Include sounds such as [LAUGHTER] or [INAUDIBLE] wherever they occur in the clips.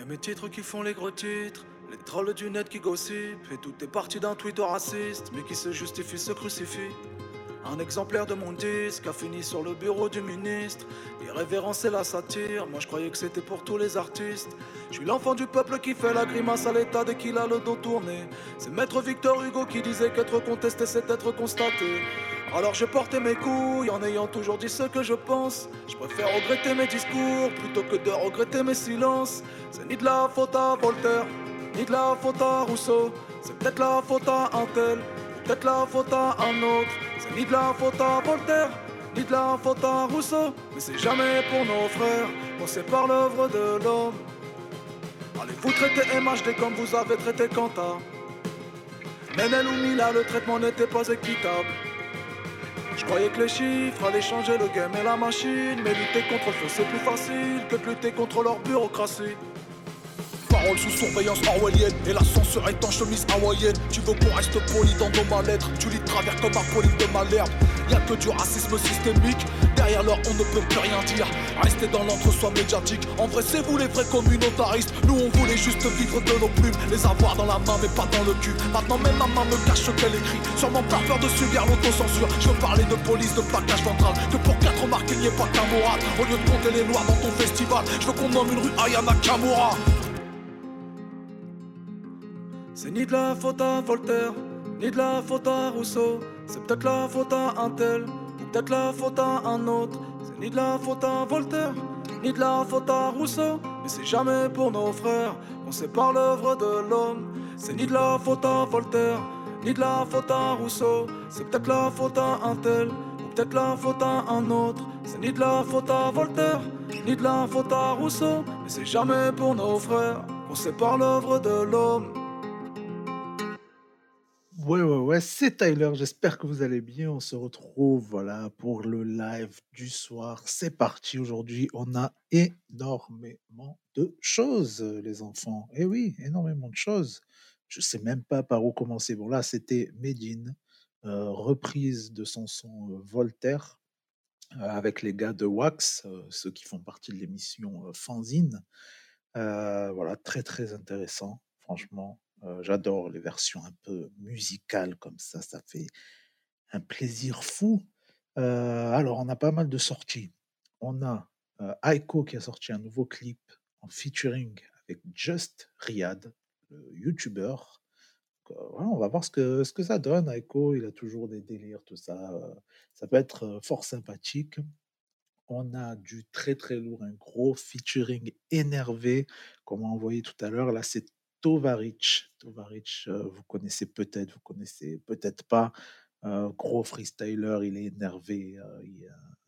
Y'a mes titres qui font les gros titres, les trolls du net qui gossipent, et tout est parti d'un tweet raciste, mais qui se justifie se crucifie. Un exemplaire de mon disque a fini sur le bureau du ministre. Irrévérence et la satire, moi je croyais que c'était pour tous les artistes. Je suis l'enfant du peuple qui fait la grimace à l'état dès qu'il a le dos tourné. C'est maître Victor Hugo qui disait qu'être contesté c'est être constaté. Alors je portais mes couilles en ayant toujours dit ce que je pense. Je préfère regretter mes discours plutôt que de regretter mes silences. C'est ni de la faute à Voltaire, ni de la faute à Rousseau. C'est peut-être la faute à un tel, peut-être la faute à un autre. C'est ni de la faute à Voltaire, ni de la faute à Rousseau. Mais c'est jamais pour nos frères qu'on sépare l'œuvre de l'homme. Allez vous traiter MHD comme vous avez traité Quentin? Menel ou Mila, le traitement n'était pas équitable. Je croyais que les chiffres allaient changer le game et la machine. Mais lutter contre le feu c'est plus facile que de lutter contre leur bureaucratie. Sous surveillance orwellienne. Et la censure est en chemise hawaïenne. Tu veux qu'on reste poli dans nos mal-être. Tu lis travers comme un poly de malherbe. Y'a que du racisme systémique. Derrière leur on ne peut plus rien dire. Rester dans l'entre-soi médiatique. En vrai c'est vous les vrais communautaristes. Nous on voulait juste vivre de nos plumes. Les avoir dans la main mais pas dans le cul. Maintenant même ma main me cache ce qu'elle écrit. Sûrement par peur de subir l'autocensure. Je veux parler de police, de plaquage ventral. Que pour quatre remarques il n'y ait pas qu'un Au lieu de compter les lois dans ton festival Je veux qu'on nomme une rue Ayana Kamura c'est ni de la faute à Voltaire, ni de la faute à Rousseau. C'est peut-être la faute à un tel, ou peut-être la faute à un autre. C'est ni de la faute à Voltaire, ni de la faute à Rousseau. Mais c'est jamais pour nos frères qu'on sépare l'œuvre de l'homme. C'est ni de la faute à Voltaire, ni de la faute à Rousseau. C'est peut-être la faute à un tel, ou peut-être la faute à un autre. C'est ni de la faute à Voltaire, ni de la faute à Rousseau. Mais c'est jamais pour nos frères qu'on sépare l'œuvre de l'homme. Ouais, ouais, ouais, c'est Tyler. J'espère que vous allez bien. On se retrouve, voilà, pour le live du soir. C'est parti. Aujourd'hui, on a énormément de choses, les enfants. Eh oui, énormément de choses. Je sais même pas par où commencer. Bon, là, c'était Medine, euh, reprise de son son euh, Voltaire, euh, avec les gars de Wax, ceux qui font partie de l'émission Fanzine. voilà, très, très intéressant, franchement. J'adore les versions un peu musicales comme ça, ça fait un plaisir fou. alors, on a pas mal de sorties. On a Aiko qui a sorti un nouveau clip en featuring avec Just Riyad, le YouTuber. on va voir ce que, ce que ça donne. Aiko, il a toujours des délires, tout ça. ça peut être fort sympathique. On a du très très lourd, un gros featuring énervé, comme on a envoyé tout à l'heure. Là, c'est Tovaric. Tovaric, euh, vous connaissez peut-être, vous connaissez peut-être pas. Euh, gros freestyler, il est énervé. Euh,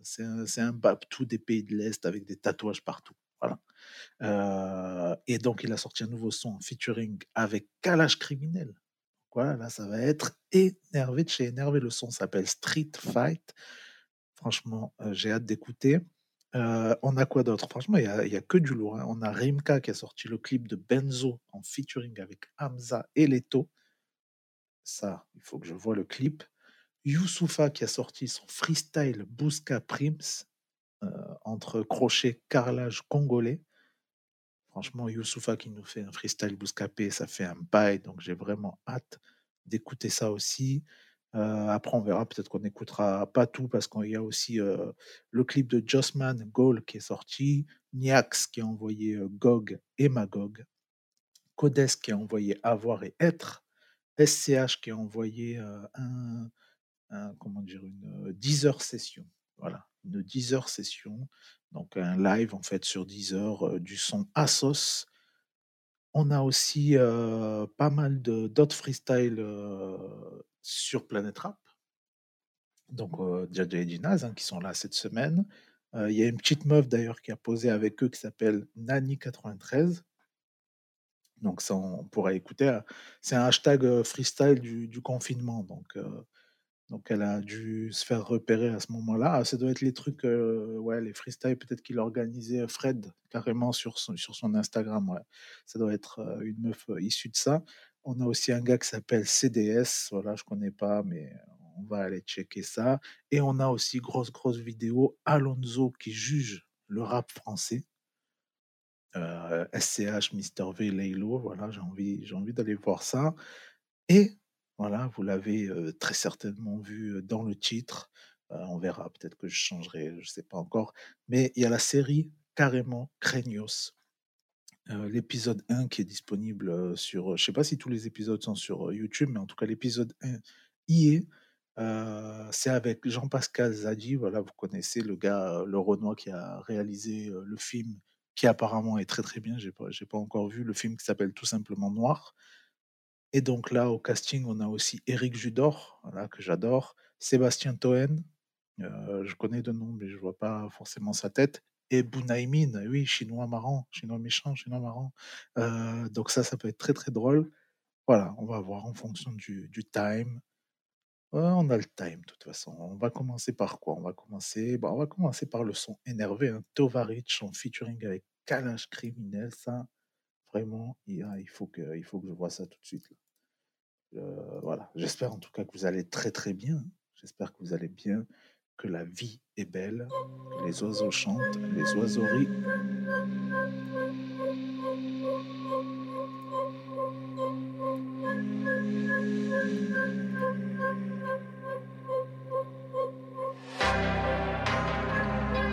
c'est un, un tout des pays de l'Est avec des tatouages partout. Voilà. et donc, il a sorti un nouveau son featuring avec Kalash Criminel. Voilà, là, ça va être énervé de chez énervé. Le son s'appelle Street Fight. Franchement, j'ai hâte d'écouter. On a quoi d'autre? Franchement, il y a que du lourd, hein. On a Rimka qui a sorti le clip de Benzo en featuring avec Hamza et Leto. Ça, il faut que je vois le clip. Youssoufa qui a sorti son freestyle Busca Prims, entre crochet, carrelage congolais. Franchement, Youssoufa qui nous fait un freestyle Bouscapé, ça fait un bail, donc j'ai vraiment hâte d'écouter ça aussi. Euh, après, on verra, peut-être qu'on n'écoutera pas tout parce qu'il y a aussi euh, le clip de Jossman, Goal, qui est sorti, Niax qui a envoyé euh, Gog et Magog, Codes qui a envoyé Avoir et Être, SCH qui a envoyé un, comment dire, une 10 heures session. Voilà, une 10 heures session, donc un live en fait sur 10 heures du son Asos. On a aussi pas mal d'autres freestyles sur Planet Rap. Donc, euh, Jaja et Dinaz, hein, qui sont là cette semaine. Euh, il y a une petite meuf d'ailleurs qui a posé avec eux qui s'appelle Nani93. Donc, ça, on pourra écouter. Euh, c'est un hashtag freestyle du, confinement. Donc, donc, elle a dû se faire repérer à ce moment-là. Ah, ça doit être les trucs, ouais, les freestyles peut-être qu'il organisait Fred carrément sur son, sur son Instagram. Ouais. Ça doit être une meuf issue de ça. On a aussi un gars qui s'appelle CDS, voilà, je connais pas, mais on va aller checker ça. Et on a aussi grosse, grosse vidéo, Alonso qui juge le rap français. Heu, SCH, Mister V, Laylo, voilà, j'ai envie j'ai envie d'aller voir ça et voilà, vous l'avez, heu, très certainement vu, heu, dans le titre, on verra, peut-être que je changerai, je sais pas encore, mais il y a la série carrément Craignos, heu, l'épisode 1 qui est disponible, heu, sur, je sais pas si tous les épisodes sont sur, YouTube, mais en tout cas l'épisode 1 y est. C'est avec Jean-Pascal Zadi, voilà, vous connaissez le gars, le Renois qui a réalisé, le film qui apparemment est très, très bien. J'ai pas j'ai pas encore vu le film qui s'appelle tout simplement Noir et donc là, au casting, on a aussi Éric Judor, voilà, que j'adore, Sébastien Toen, je connais de nom, mais je vois pas forcément sa tête et Bunaimin, oui, chinois marrant, chinois méchant, chinois marrant, heu, donc ça, ça peut être très, très drôle. Voilà, on va voir en fonction du time. On a le time de toute façon. On va commencer par quoi? On va commencer, bah, on va commencer par le son énervé, hein, Tovarich en featuring avec Kalash Criminel, ça, vraiment, il y a il faut que il faut que je vois ça tout de suite. Heu, voilà, j'espère en tout cas que vous allez très, très bien. J'espère que vous allez bien, que la vie est belle, les oiseaux chantent, les oiseaux rient.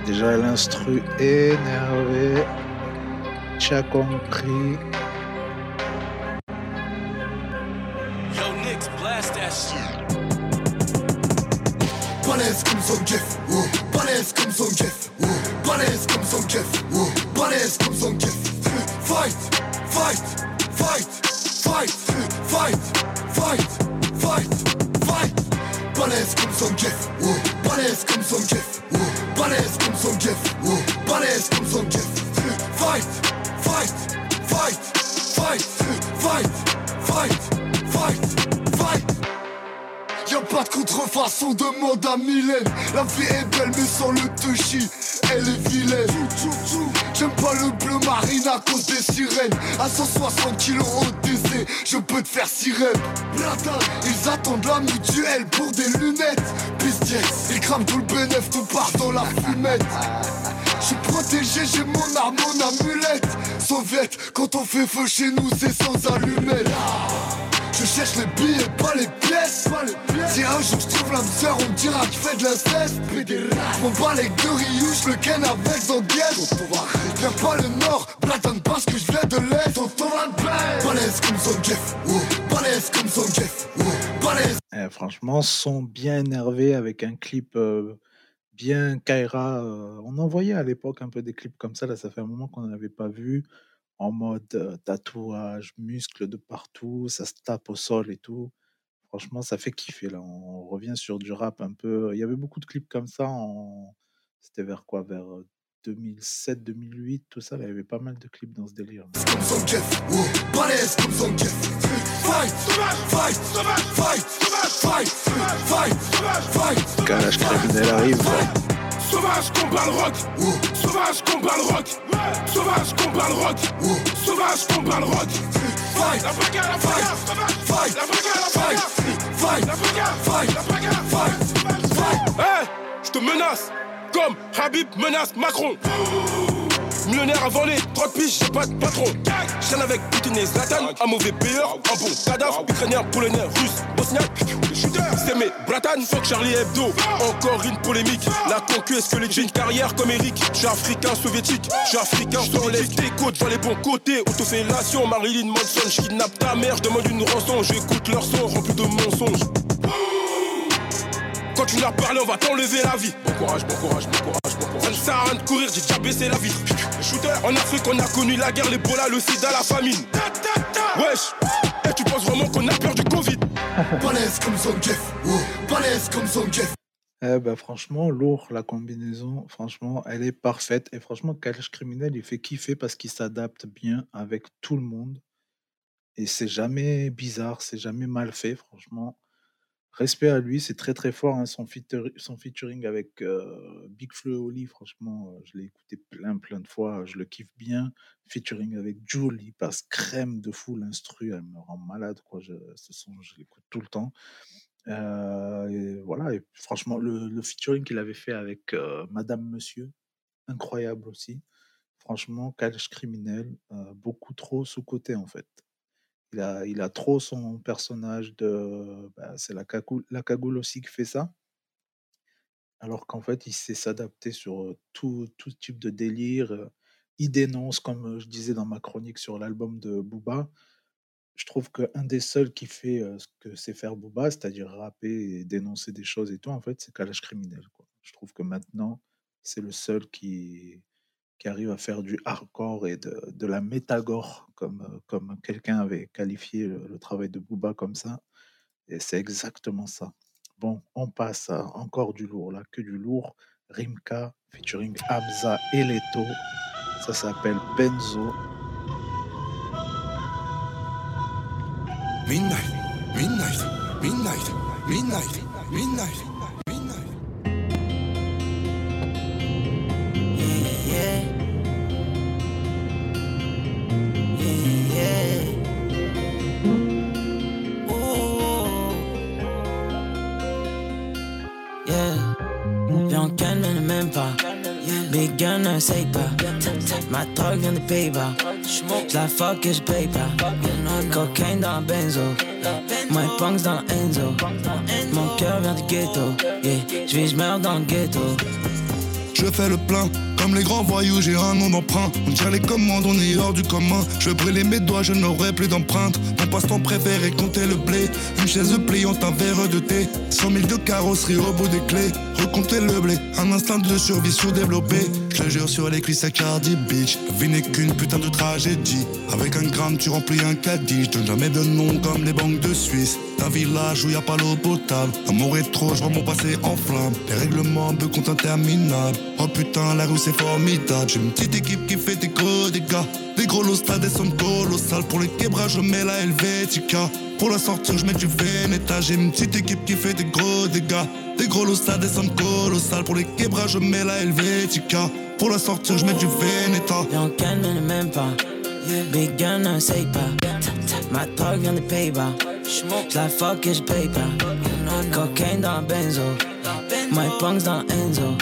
Déjà l'instru énervé. Tu as contrefaçon, demande à Mylène La vie est belle mais sans le touchy Elle est vilaine. J'aime pas le bleu marine à cause des sirènes. À 160 kilos au DC Je peux te faire sirène. Ils attendent la mutuelle pour des lunettes. Business, ils crament tout le bénéf Tout part dans la fumette. Je suis protégé, j'ai mon arme, mon amulette. Soviet, quand on fait feu chez nous c'est sans allumette je cherche les billets, pas les pièces. Si un jour je trouve l'âme sœur, on me dira que je fais de l'inceste. Je m'en bats les je le ken avec Zanguette. Viens pas le nord, platane parce que je viens de l'est. Balèze comme son Jeff, balèze comme son Jeff, balèze. Eh, franchement, son bien énervé avec un clip euh, bien Kaira. euh, on envoyait à l'époque un peu des clips comme ça. Là, ça fait un moment qu'on n'en avait pas vu. En mode tatouage, muscles de partout, ça se tape au sol et tout. Franchement, ça fait kiffer. Là, on revient sur du rap un peu. Il y avait beaucoup de clips comme ça. En... C'était vers quoi? Vers 2007, 2008, tout ça. là, Il y avait pas mal de clips dans ce délire. arrive. Sauvage combat le rock. Sauvage combat le rock. Sauvage combat le rock. Sauvage combat le rock. Fight, La bagarre, la bagarre, fight, la bagarre, la fight, La bagarre, fight, la bagarre. fight, fight. Je te menace comme Habib menace Macron. Millionnaire avant les 30 piges, j'ai pas de patron. Chaîne avec Poutine et Zlatan, un mauvais payeur, un bon cadavre, ukrainien, polonais, russe, bosniaque. C'est mes Bratan, fuck Charlie Hebdo. Encore une polémique. La concu, est-ce que les une carrière comme Eric? Je suis africain soviétique, je suis africain soviétique. tes côtes, vois les bons côtés. Autofellation, Marilyn Manson, je kidnappe ta mère, je demande une rançon. J'écoute leur son rempli de mensonges. Tu n'as parlé, on va t'enlever la vie. Bon courage, bon courage, bon courage, bon courage. Ça ne sert à rien de courir, j'ai déjà baissé la vitre. Shooter, en Afrique, on a connu la guerre, l'Ebola, le sida, la famine. Wesh, et tu penses vraiment qu'on a peur du Covid? Balèze comme son Jeff, balèze comme son Jeff. Eh ben, franchement, lourd, la combinaison, franchement, elle est parfaite. Et franchement, Kalash Criminel, il fait kiffer parce qu'il s'adapte bien avec tout le monde. Et c'est jamais bizarre, c'est jamais mal fait, franchement. Respect à lui, c'est très très fort, hein, son, featuring avec euh, Big Flo Oli, franchement, euh, je l'ai écouté plein plein de fois, je le kiffe bien. Featuring avec Jules, il passe crème de fou, l'instru, elle me rend malade, quoi. Je, ce je l'écoute tout le temps. Euh, et voilà, franchement, le, featuring qu'il avait fait avec Madame Monsieur, incroyable aussi. franchement, Cash Criminel, beaucoup trop sous-côté en fait. Il a, trop son personnage de. Bah, c'est la cagoule, aussi qui fait ça. Alors qu'en fait, il sait s'adapter sur tout, tout type de délire. Il dénonce, comme je disais dans ma chronique sur l'album de Booba. Je trouve qu'un des seuls qui fait ce que sait faire Booba, c'est-à-dire rapper et dénoncer des choses et tout, en fait, c'est Kalash Criminel. Je trouve que maintenant, c'est le seul qui, qui arrive à faire du hardcore et de, la métagore, comme, comme quelqu'un avait qualifié le, travail de Booba comme ça. Et c'est exactement ça. Bon, on passe à encore du lourd, là, que du lourd. Rimka featuring Hamza et Leto. Ça s'appelle Benzo. Midnight, midnight, midnight, midnight, midnight. Ma drogue vient de Pays-Bas. la fuck et j'paye pas. Cocaine dans benzo. My punks dans Enzo. Mon cœur vient du ghetto. Yeah, j'vis, j'meurs dans le ghetto. Je fais le plein comme les grands voyous, j'ai un nom d'emprunt. On tire les commandes, on est hors du commun. Je brûler mes doigts, je n'aurai plus d'empreinte. Mon passe-temps préféré, compter le blé. Une chaise pliante, un verre de thé. 100 000 de carrosserie au bout des clés. Recompter le blé, un instinct de survie sous-développé. Je jure sur les cuisses à Cardi Beach. Vie n'est qu'une putain de tragédie. Avec un gramme, tu remplis un caddie. Je donne jamais de nom comme les banques de Suisse. Un village où y a pas l'eau potable. Amour est trop, je vois mon passé en flamme. Les règlements, peu compte interminable. Oh putain, la rue c'est formidable. J'ai une petite équipe qui fait des gros dégâts. Gros lots, des sommes colossales. Pour les quebrages, je mets la Helvetica. Pour la sortir, je mets du Veneta. J'ai une petite équipe qui fait des gros dégâts. Des gros lots, des sommes colossales. Pour les quebrages, je mets la Helvetica. Pour la sortir, je mets du Veneta. Et en calme, ne même pas. Big gun, ne say pas. Ma drogue vient des Pays-Bas. la fuck et j'paye pas. Cocaine dans benzo. My punks dans Enzo.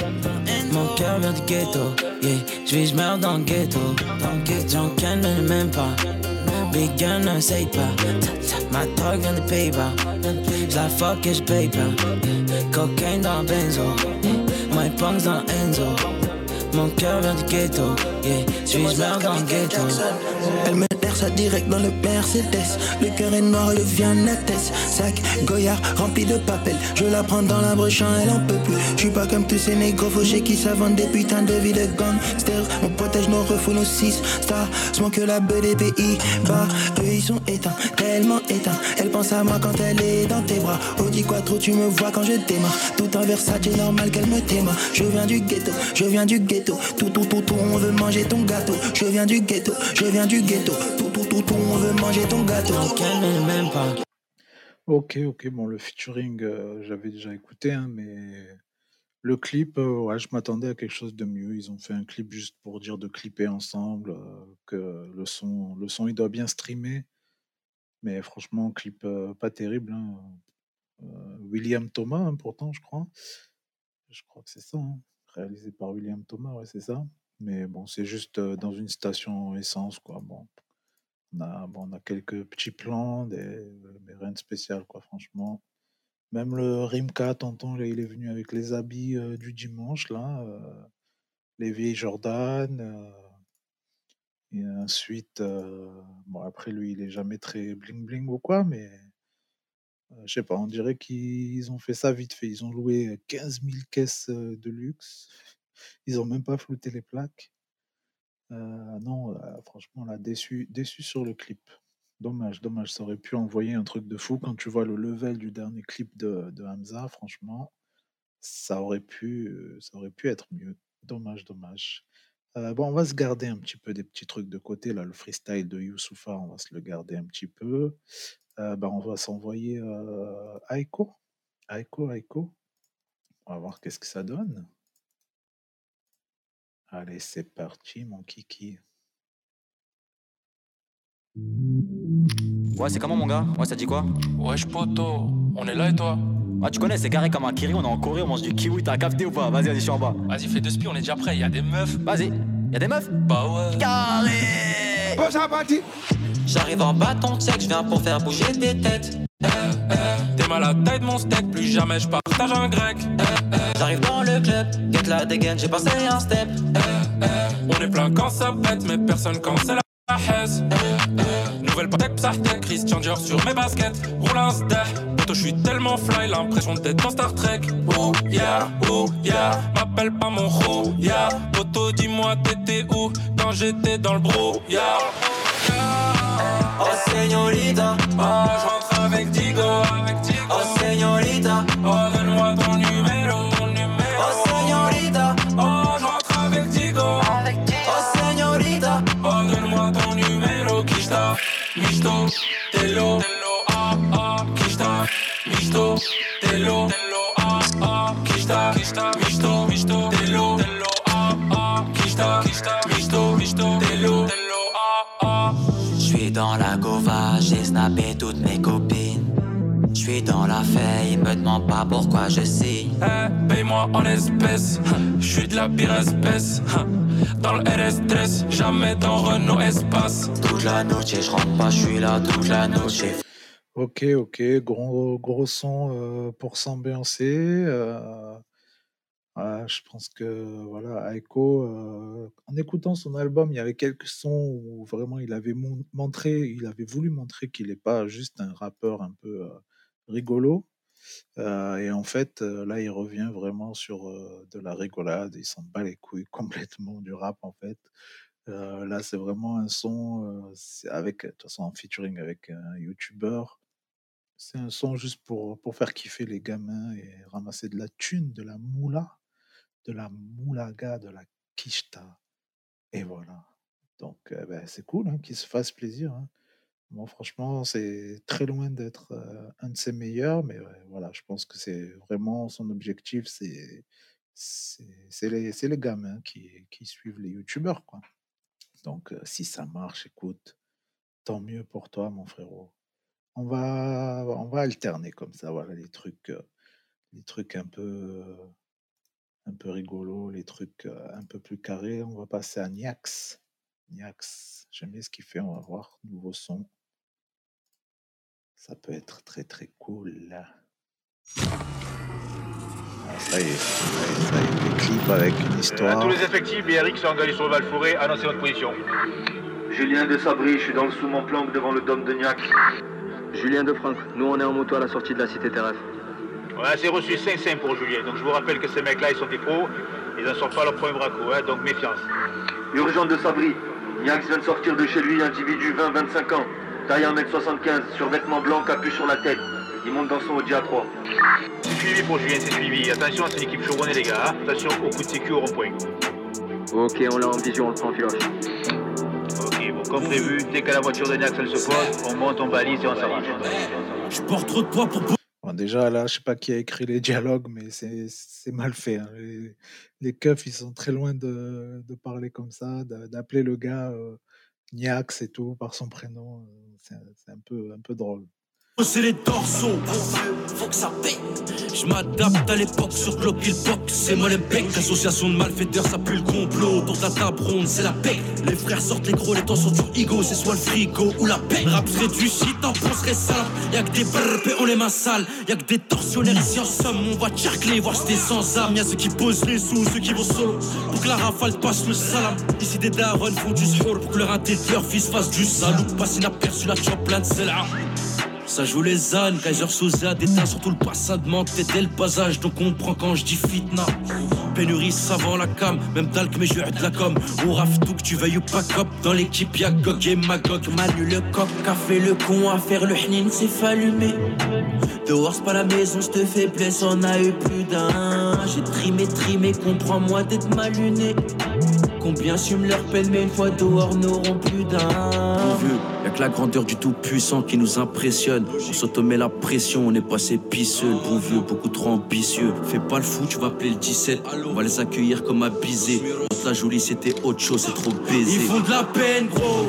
Mon cœur vient du ghetto. Yeah, j'vis, j'meurs dans le ghetto? Dans le ghetto, j'en calme, ne même pas. Big gun, ne say pas. Ma drogue vient des Pays-Bas. la fuck et j'paye pas. Cocaine dans benzo. My punks dans Enzo. Mon cœur vient du ghetto, yeah. Suis-je meurs dans le ghetto? Ça direct dans le Mercedes. Le cœur est noir, le tête Sac Goyard rempli de papel. Je la prends dans la broche, elle en peut plus. Je suis pas comme tous ces négros fauchés qui savent des putains de vie de gangsters. On protège nos refous, nos six stars. Smoke que la pays bas. Eux ils sont éteints, tellement éteints. Elle pense à moi quand elle est dans tes bras. Oh dis quoi trop, tu me vois quand je démarre. Tout un Versace, normal qu'elle me téma. Je viens du ghetto, je viens du ghetto. Tout, tout, tout, tout, on veut manger ton gâteau. Je viens du ghetto, je viens du ghetto on veut manger ton gâteau. Ok, ok, bon, le featuring, euh, j'avais déjà écouté, hein, mais le clip, euh, ouais, je m'attendais à quelque chose de mieux. Ils ont fait un clip juste pour dire de clipper ensemble, euh, que le son, le son, il doit bien streamer. Mais franchement, clip pas terrible. Hein. William Thomas, hein, pourtant, je crois. Je crois que c'est ça, hein. réalisé par William Thomas, ouais, c'est ça. Mais bon, c'est juste dans une station essence, quoi. Bon, on a, bon, on a quelques petits plans, mais rien de spécial, quoi, franchement. Même le Rimka, tonton, il est venu avec les habits du dimanche, là, les vieilles Jordan. et ensuite, bon, après, lui, il est jamais très bling-bling ou quoi, mais je sais pas, on dirait qu'ils ont fait ça vite fait. Ils ont loué 15 000 caisses de luxe. [LAUGHS] Ils ont même pas flouté les plaques. Euh, non, euh, franchement, là, déçu, déçu sur le clip. Dommage, dommage. Ça aurait pu envoyer un truc de fou. Quand tu vois le level du dernier clip de, de Hamza, franchement, ça aurait pu, euh, ça aurait pu être mieux. Dommage, dommage. bon, on va se garder un petit peu des petits trucs de côté. Là, le freestyle de Youssoufa, on va se le garder un petit peu. ben, on va s'envoyer Aiko. Aiko, Aiko. On va voir qu'est-ce que ça donne. Allez, c'est parti, mon kiki. Ouais, c'est comment, mon gars? Ouais, ça dit quoi? Wesh, poto, on est là et toi? Ah, tu connais, c'est carré comme un kiri, on est en Corée, on mange du kiwi, t'as capté ou pas? Vas-y, vas-y, je suis en bas. Vas-y, fais deux spies, on est déjà prêt, y a des meufs. Vas-y. Y'a des meufs? Bah ouais. Carré Oh, ça parti. J'arrive en bâton check, je viens pour faire bouger des têtes. T'es mal à taille de mon steak, plus jamais je partage un grec. J'arrive dans le club, get la dégaine, j'ai passé un step. On est plein quand ça pète, mais personne quand c'est la haise. Nouvelle patek, psartek, Christian Dior sur mes baskets. Roule un Poto, je suis tellement fly, l'impression d'être dans Star Trek. Oh yeah, oh yeah, m'appelle pas mon ro, yeah. Poto, dis-moi t'étais où quand j'étais dans le bro, yeah. Oh señorita, Oh, je rentre avec Digo, avec Digo. oh señorita, Oh, donne-moi ton numéro, ton numéro. oh señorita, Oh, je rentre avec Digo. oh señorita. Oh, donne-moi ton numéro, Kishta, Misto, Telo, ah, ah, Kishta, Misto, Telo, ah, dans la gova, j'ai snappé toutes mes copines. J'suis dans la feuille, me demande pas pourquoi je signe. Eh, paye-moi en espèces, [LAUGHS] je suis de la pire espèce. [LAUGHS] Dans le RS13, jamais dans Renault Espace. Toute la noche, je rentre pas, j'suis là toute la noche. Ok, ok, gros, gros son euh, pour s'ambiancer. euh, je pense que voilà, Aiko, euh, en écoutant son album, il y avait quelques sons où vraiment il avait mon- montré, il avait voulu montrer qu'il n'est pas juste un rappeur un peu euh, rigolo. Euh, et en fait, là, il revient vraiment sur de la rigolade. Il s'en bat les couilles [LAUGHS] complètement du rap, en fait. Là, c'est vraiment un son avec, de toute façon, en featuring avec un YouTuber. C'est un son juste pour, pour faire kiffer les gamins et ramasser de la thune, de la moula, de la moulaga, de la kishta. Et voilà. Donc, euh, ben, c'est cool hein, qu'il se fasse plaisir. hein. Moi, franchement, c'est très loin d'être euh, un de ses meilleurs, mais voilà, je pense que c'est vraiment son objectif, c'est c'est les, les gamins qui, qui suivent les youtubeurs, quoi. Donc, euh, si ça marche, écoute, tant mieux pour toi, mon frérot. On va, on va alterner comme ça, voilà, les trucs, euh, les trucs un peu, un peu rigolos, les trucs euh, un peu plus carrés. On va passer à Niax. Niax, j'aime bien ce qu'il fait, on va voir, nouveau son. Ça peut être très très cool. là. Ah, ça y est, ça y est, ça y est, le clip avec une À histoire. tous les effectifs, BRX sont engagés sur le Val-Forêt, annoncez votre position. Julien de Sabri, je suis dans le sous mon planque devant le dôme de Niac. Julien de Franck, nous on est en moto à la sortie de la cité terrestre. Ouais, c'est reçu 5-5 pour Julien, donc je vous rappelle que ces mecs-là, ils sont des pros, ils n'en sortent pas leur premier braco, hein, donc méfiance. Urgent de Sabri, Niax vient de sortir de chez lui, individu 20-25 ans, taille 1m75, survêtement blanc, capuche sur la tête. Il monte dans son Audi A3. C'est suivi pour Julien, c'est suivi. Attention, c'est une équipe chevronnée, les gars. hein. Attention au coup de sécu au rond-point. Ok, on l'a en vision, on le prend en filoche. Ok, bon, comme prévu, dès que la voiture de Niax, elle se pose, on monte, on balise et on s'arrange. Je porte trop de poids pour déjà, là, je sais pas qui a écrit les dialogues, mais c'est mal fait. hein. Les, les keufs, ils sont très loin de, parler comme ça, d'a- d'appeler le gars euh, Niax et tout par son prénom. euh, c'est un peu, un peu drôle. C'est les dorsaux. Faut que ça paye. Je m'adapte à l'époque sur Glock box. C'est moi les becs. Association de malfaiteurs, ça pue le complot. Autour de la table ronde, c'est la paix. Les frères sortent les gros, les temps sont du ego. C'est soit le frigo ou la paix. Rap du shit, t'en penserais simple. Y'a que des brrr, on les mains sales. Y'a que des tortionnaires ici en somme. On va charcler, voir t'es sans âme. Y'a ceux qui posent les sous, ceux qui vont solo. Pour que la rafale passe le salam. Ici des darons font du sport. Pour que leur inté de leur fils fasse du salou. Passe inaperçu, la chop plein de sela. Ça joue les ânes, Kaiser Sosa déteint surtout le bassin de menthe dès le passage, donc on prend quand je dis fitna. Pénurie savant la cam, même talc mais je de la com. On rafle tout que tu veuilles ou pas cop, dans l'équipe y'a Gog et Magog. Manu le coq a fait le con à faire le hnin, c'est fallumer. Dehors pas la maison, je te fais blesse, on a eu plus d'un. J'ai trimé, trimé, comprends-moi d'être mal luné. Combien assument leur peine, mais une fois dehors n'auront plus d'un. vieux, y'a que la grandeur du tout-puissant qui nous impressionne. On s'automet la pression, on est passé pisseux. Bon vieux, beaucoup trop ambitieux. Fais pas le fou, tu vas appeler le 17. On va les accueillir comme à biser. La jolie, c'était autre chose, c'est trop baisé. Ils font de la peine, gros.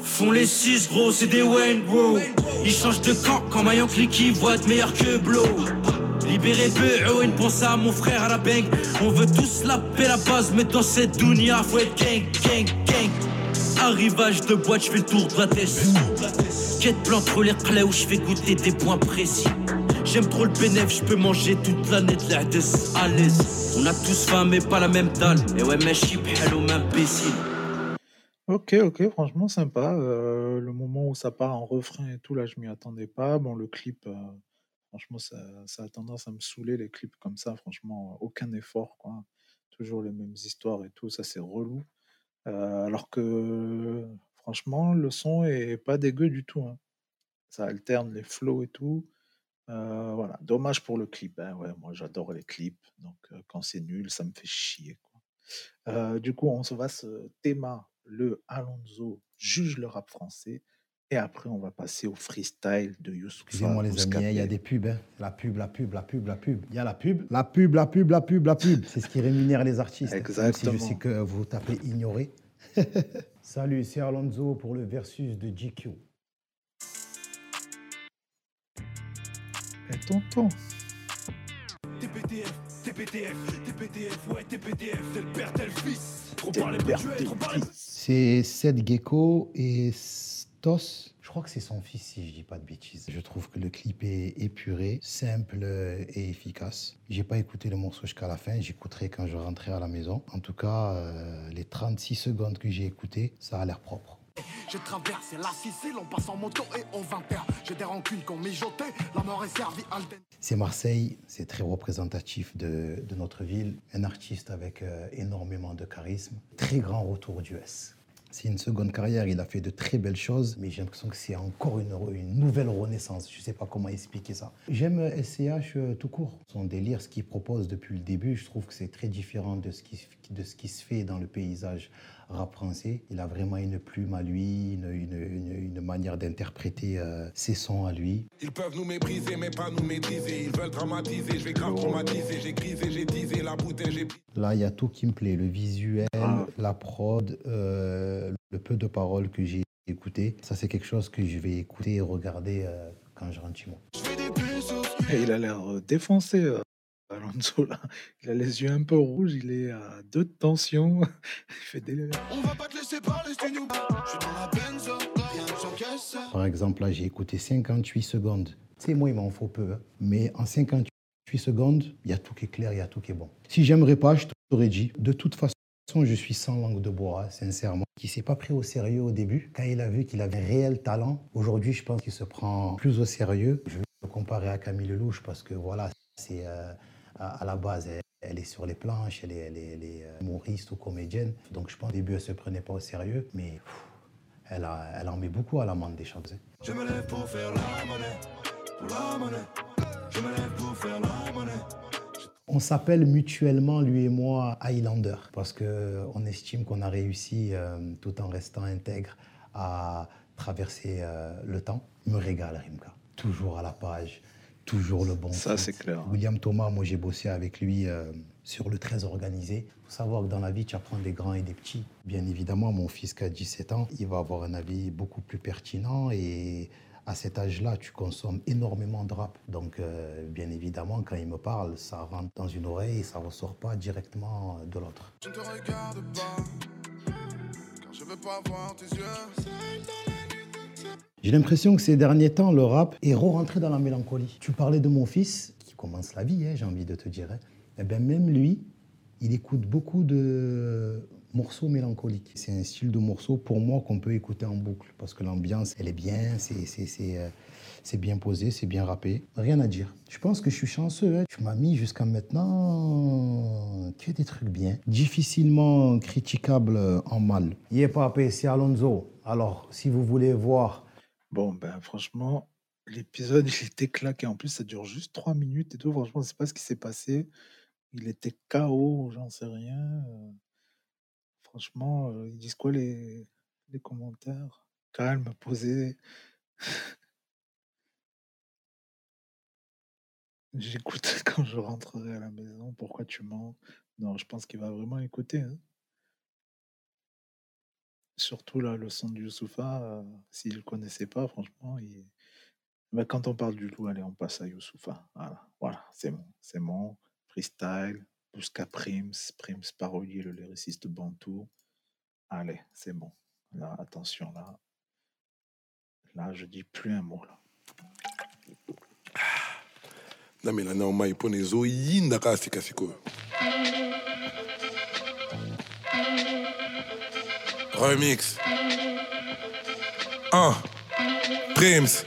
Font les 6 gros, c'est des Wayne, gros. Ils changent de camp quand Mayan clique, ils voient être meilleur que Blow. Libérez une pense à mon frère à la bang. On veut tous la paix, la base, mais dans cette dunia, faut être gang, gang, gang. Arrivage de boîte, je fais le tour de la tête. Quête plan entre les où je fais goûter des points précis. J'aime trop le bénéf, je peux manger toute l'année de l'aise. À l'aise. On a tous faim, mais pas la même dalle. Et ouais, mais chip, hello, imbécile. Ok, ok, franchement sympa. Euh, le moment où ça part en refrain et tout, là, je m'y attendais pas. Bon, le clip, euh, franchement, ça, a tendance à me saouler, les clips comme ça. Franchement, aucun effort. Toujours les mêmes histoires et tout, ça, c'est relou. Euh, alors que, franchement, le son est pas dégueu du tout, hein. Ça alterne les flows et tout. voilà, dommage pour le clip, hein. Moi, j'adore les clips, donc quand c'est nul, ça me fait chier, du coup, on se va ce thème le Alonso juge le rap français. Et après, on va passer au freestyle de Youssoufa. Excusez-moi les amis, hein, il y a des pubs. Hein. La pub, la pub, la pub, la pub. Il y a la pub, la pub, la pub, la pub, la pub. C'est ce qui rémunère les artistes. Exactement. si je sais que vous tapez ignorer. [LAUGHS] Salut, c'est Alonso pour le versus de GQ. Et tonton. TPTF, TPTF, TPTF, ouais, TPTF, c'est le père, tel fils. C'est Seth Gecko et Stos. Je crois que c'est son fils, si je dis pas de bêtises. Je trouve que le clip est épuré, simple et efficace. J'ai pas écouté le morceau jusqu'à la fin, j'écouterai quand je rentrerai à la maison. En tout cas, euh, les 36 secondes que j'ai écoutées, ça a l'air propre. Je traverse la Sicile, on passe en moto et on va perdre. J'ai des rancunes qu'on mijoté, la mort est servie al C'est Marseille, c'est très représentatif de, de, notre ville. Un artiste avec euh, énormément de charisme. Très grand retour du S. C'est une seconde carrière, il a fait de très belles choses, mais j'ai l'impression que c'est encore une, nouvelle renaissance. Je ne sais pas comment expliquer ça. J'aime SCH euh, tout court. Son délire, ce qu'il propose depuis le début, je trouve que c'est très différent de ce qui se fait dans le paysage rap français. Il a vraiment une plume à lui, une, une, une manière d'interpréter euh, ses sons à lui. Ils peuvent nous mépriser, mais pas nous maîtriser. Ils veulent dramatiser, je vais grave traumatiser. J'ai grisé, j'ai teasé la bouteille, j'ai Là, il y a tout qui me plaît. Le visuel, ah. la prod, euh, le peu de paroles que j'ai écouté. Ça, c'est quelque chose que je vais écouter et regarder euh, quand je rentre chez moi. Il a l'air défoncé. Alonso, là, il a les yeux un peu rouges, il est à deux de tension. [LAUGHS] il fait des. On va pas te laisser parler, je suis dans la Par exemple, là, j'ai écouté 58 secondes. C'est moi, il m'en faut peu. Hein. Mais en 58 secondes, il y a tout qui est clair, il y a tout qui est bon. Si j'aimerais pas, je t'aurais dit. De toute façon, je suis sans langue de bois, hein, sincèrement. Qui s'est pas pris au sérieux au début. Quand il a vu qu'il avait réel talent, aujourd'hui, je pense qu'il se prend plus au sérieux. Je vais le comparer à Camille Lelouch parce que voilà, c'est. Euh, à, la base, elle, est sur les planches, elle est, elle est, euh, humoriste ou comédienne. Donc je pense qu'au début, elle ne se prenait pas au sérieux, mais elle, a, elle en met beaucoup à l'amende des choses. Hein. Je me lève pour faire la monnaie, pour la monnaie. Je me lève pour faire la monnaie. On s'appelle mutuellement, lui et moi, Highlander, parce qu'on estime qu'on a réussi, euh, tout en restant intègre, à traverser euh, le temps. Il me régale, Rimka. Toujours à la page, toujours le bon. Ça, c'est clair. William Thomas, moi, j'ai bossé avec lui euh, sur le très organisé. Il faut savoir que dans la vie, tu apprends des grands et des petits. Bien évidemment, mon fils qui a 17 ans, il va avoir un avis beaucoup plus pertinent et à cet âge-là, tu consommes énormément de rap. Donc, euh, bien évidemment, quand il me parle, ça rentre dans une oreille et ça ne ressort pas directement de l'autre. Je ne te regarde pas, car je veux pas voir tes yeux. J'ai l'impression que ces derniers temps, le rap est re-rentré dans la mélancolie. Tu parlais de mon fils, qui commence la vie, hein, j'ai envie de te dire. Hein. Eh bien, même lui, il écoute beaucoup de morceaux mélancoliques. C'est un style de morceau pour moi qu'on peut écouter en boucle parce que l'ambiance, elle est bien, c'est euh, bien posé, c'est bien rappé. Rien à dire. Je pense que je suis chanceux. Hein. Tu m'as mis jusqu'à maintenant que des trucs bien. Difficilement critiquable en mal. Il est pas c'est Alonso. Alors, si vous voulez voir Bon, ben, franchement, l'épisode, il était claqué. En plus, ça dure juste trois minutes et tout. Franchement, je sais pas ce qui s'est passé. Il était KO, j'en sais rien. Euh. franchement, euh, ils disent quoi les, les commentaires? Calme, posé. [LAUGHS] J'écoute [LAUGHS] quand je rentrerai à la maison. Pourquoi tu mens? Non, je pense qu'il va vraiment écouter, hein. Surtout là, le son de Youssoufa, euh, s'il ne connaissait pas, franchement, Mais quand on parle du loup, allez, on passe à Youssoufa. Voilà, c'est bon, c'est bon. Freestyle, Pouska Prims, Prims parolier, le lyriciste Bantou. Allez, c'est bon. Là, attention, là. Là, je dis plus un mot, là. namela remix. 1 Prims.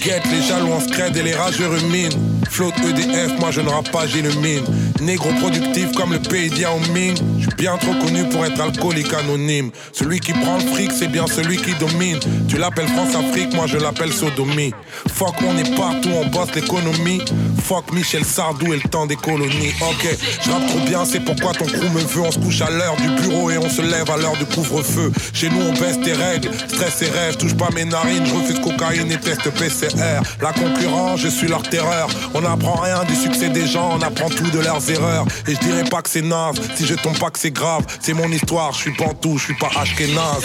Guette les jaloux en scred et les rageux ruminent. Flotte EDF, moi je ne rappe pas, j'ai le mine Négro productif comme le pays Ming. Je suis bien trop connu pour être alcoolique anonyme. Celui qui prend le fric, c'est bien celui qui domine. Tu l'appelles France-Afrique, moi je l'appelle sodomie. Fuck, on est partout, on bosse l'économie. Fuck Michel Sardou et le temps des colonies. Ok, je trop bien, c'est pourquoi ton crew me veut. On se couche à l'heure du bureau et on se lève à l'heure du couvre-feu. Chez nous on baisse tes règles, stress et rêve Touche pas mes narines, je refuse cocaïne et test PCR La concurrence, je suis leur terreur. On n'apprend rien du succès des gens, on apprend tout de leurs Et je dirais pas que c'est naze, si je tombe pas que c'est grave. C'est mon histoire, je suis pantou, je suis pas ashkenaz.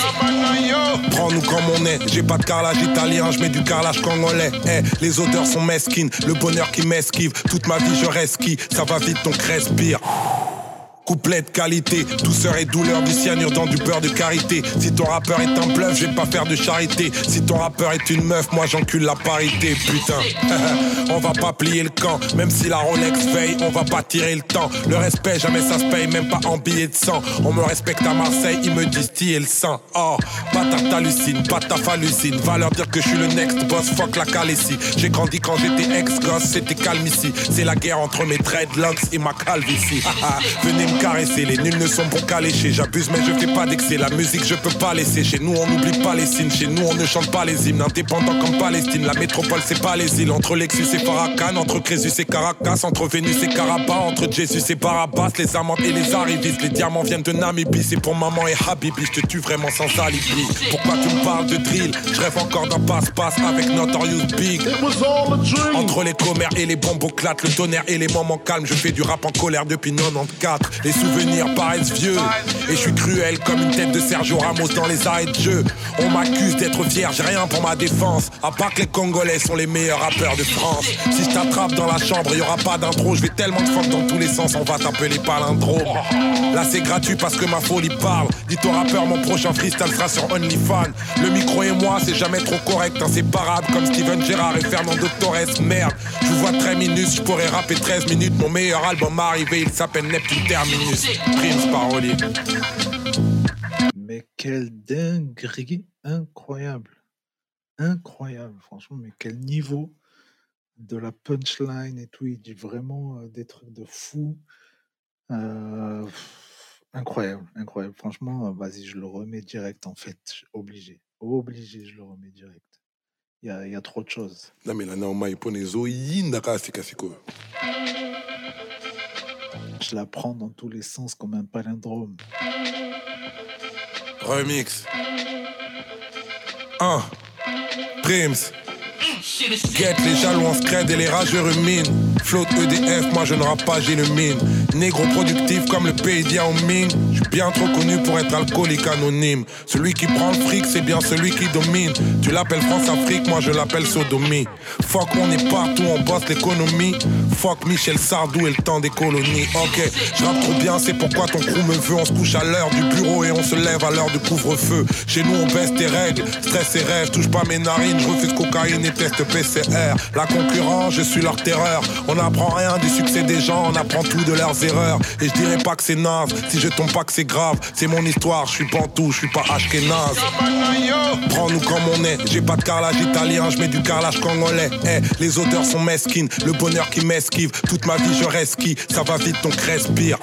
Prends-nous comme on est, j'ai pas de carrelage italien, je mets du carrelage congolais. Eh, Les odeurs sont mesquines, le bonheur qui m'esquive. Toute ma vie je resquille, ça va vite donc respire Couplet de qualité, douceur et douleur du cyanure dans du beurre de karité. Si ton rappeur est un bluff, je pas faire de charité. Si ton rappeur est une meuf, moi j'encule la parité, putain. [LAUGHS] on va pas plier le camp, même si la Rolex veille, on va pas tirer le temps. Le respect, jamais ça se paye, même pas en billets de sang. On me respecte à Marseille, ils me distillent le sang. Oh, bâtard t'hallucines, pas ta hallucine. Va leur dire que je suis le next boss, fuck la calessie. J'ai grandi quand j'étais ex-gosse, c'était calme ici. C'est la guerre entre mes dreadlocks et ma calvitie. [LAUGHS] Venez caresser, les nuls ne sont pour qu'à lécher. J'abuse, mais je fais pas d'excès. La musique, je peux pas laisser. Chez nous, on n'oublie pas les signes. Chez nous, on ne chante pas les hymnes. Indépendant comme Palestine. La métropole, c'est pas les îles. Entre Lexus et Farrakhan, entre Crésus et Caracas, entre Vénus et Caraba, entre Jésus et Barabas, les amantes et les arrivistes. Les diamants viennent de Namibie. C'est pour maman et Habibi. Je te tue vraiment sans alibi. Pourquoi tu me parles de drill? Je rêve encore d'un passe-passe avec Notorious Big. Entre les commères et les bomboclates, le tonnerre et les moments calmes, je fais du rap en colère depuis 94. Les souvenirs paraissent vieux et je suis cruel comme une tête de Sergio Ramos dans les arrêts de jeu. On m'accuse d'être j'ai rien pour ma défense. À part que les Congolais sont les meilleurs rappeurs de France. Si je t'attrape dans la chambre, y aura pas d'intro. Je vais tellement de fuck dans tous les sens, on va t'appeler palindrome. Là c'est gratuit parce que ma folie parle. Dis ton rappeur, mon prochain freestyle sera sur OnlyFans. Le micro et moi, c'est jamais trop correct, inséparable comme Steven Gerrard et Fernando Torres. Merde, je vous vois très minus, je pourrais rapper 13 minutes. Mon meilleur album arrivé, il s'appelle Neptune Terminus. Prince parolier. Mais quelle dinguerie incroyable. Incroyable, franchement, mais quel niveau de la punchline et tout. Il dit vraiment euh, des trucs de fou. Euh, pff, incroyable, incroyable. Franchement, euh, vas-y, je le remets direct en fait. Obligé. Obligé, je le remets direct. Il y a, il y a trop de choses. namela nao mai mpona ezoyinda kaka sikasikoyo Je la prends dans tous les sens comme un palindrome. Remix. 1 Prims. Guette les jaloux en scred et les rageux ruminent. Flotte EDF, moi je ne rappe pas, j'ai le mine Négro productif comme le pays Ming. Je suis bien trop connu pour être alcoolique anonyme. Celui qui prend le fric, c'est bien celui qui domine. Tu l'appelles France-Afrique, moi je l'appelle sodomie. Fuck, on est partout, on bosse l'économie. Fuck Michel Sardou et le temps des colonies. Ok, je trop bien, c'est pourquoi ton crew me veut. On se couche à l'heure du bureau et on se lève à l'heure du couvre-feu. Chez nous on baisse tes règles, stress et rêve Touche pas mes narines, je refuse cocaïne et test PCR La concurrence, je suis leur terreur. On n'apprend rien du succès des gens, on apprend tout de leurs Et je dirais pas que c'est naze, si je tombe pas que c'est grave. C'est mon histoire, je suis pantou, je suis pas ashkenaz. Prends-nous comme on est, j'ai pas de carrelage italien, je mets du carrelage congolais Eh, Les odeurs sont mesquines, le bonheur qui m'esquive. Toute ma vie je resquille, ça va vite donc respire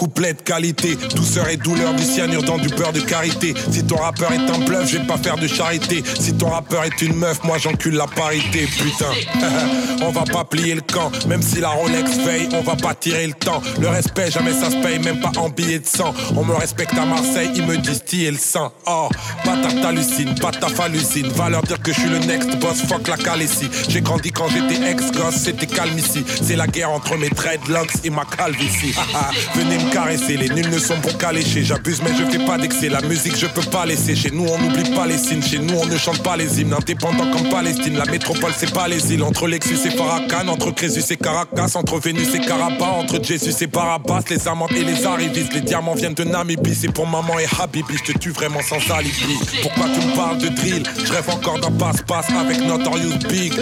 Couplet de qualité, douceur et douleur du cyanure dans du beurre de karité. Si ton rappeur est un bluff, je pas faire de charité. Si ton rappeur est une meuf, moi j'encule la parité, putain. [LAUGHS] on va pas plier le camp, même si la Rolex veille, on va pas tirer le temps. Le respect, jamais ça se paye, même pas en billets de sang. On me respecte à Marseille, ils me distillent le sang. Oh, bâtard t'hallucines, pas ta hallucine. Va leur dire que je suis le next boss, fuck la calessie. J'ai grandi quand j'étais ex-gosse, c'était calme ici. C'est la guerre entre mes dreadlocks et ma calvitie. [LAUGHS] Venez me caresser. Les nuls ne sont bons qu'à lécher. J'abuse, mais je fais pas d'excès. La musique, je peux pas laisser. Chez nous, on n'oublie pas les signes. Chez nous, on ne chante pas les hymnes. Indépendant comme Palestine. La métropole, c'est pas les îles. Entre Lexus et Farrakhan, entre Crésus et Caracas, entre Vénus et Caraba, entre Jésus et Barabbas, les amantes et les arrivistes. Les diamants viennent de Namibie. C'est pour maman et Habibi. Je te tue vraiment sans alibi. Pourquoi tu me parles de drill? Je rêve encore d'un passe-passe avec Notorious Big.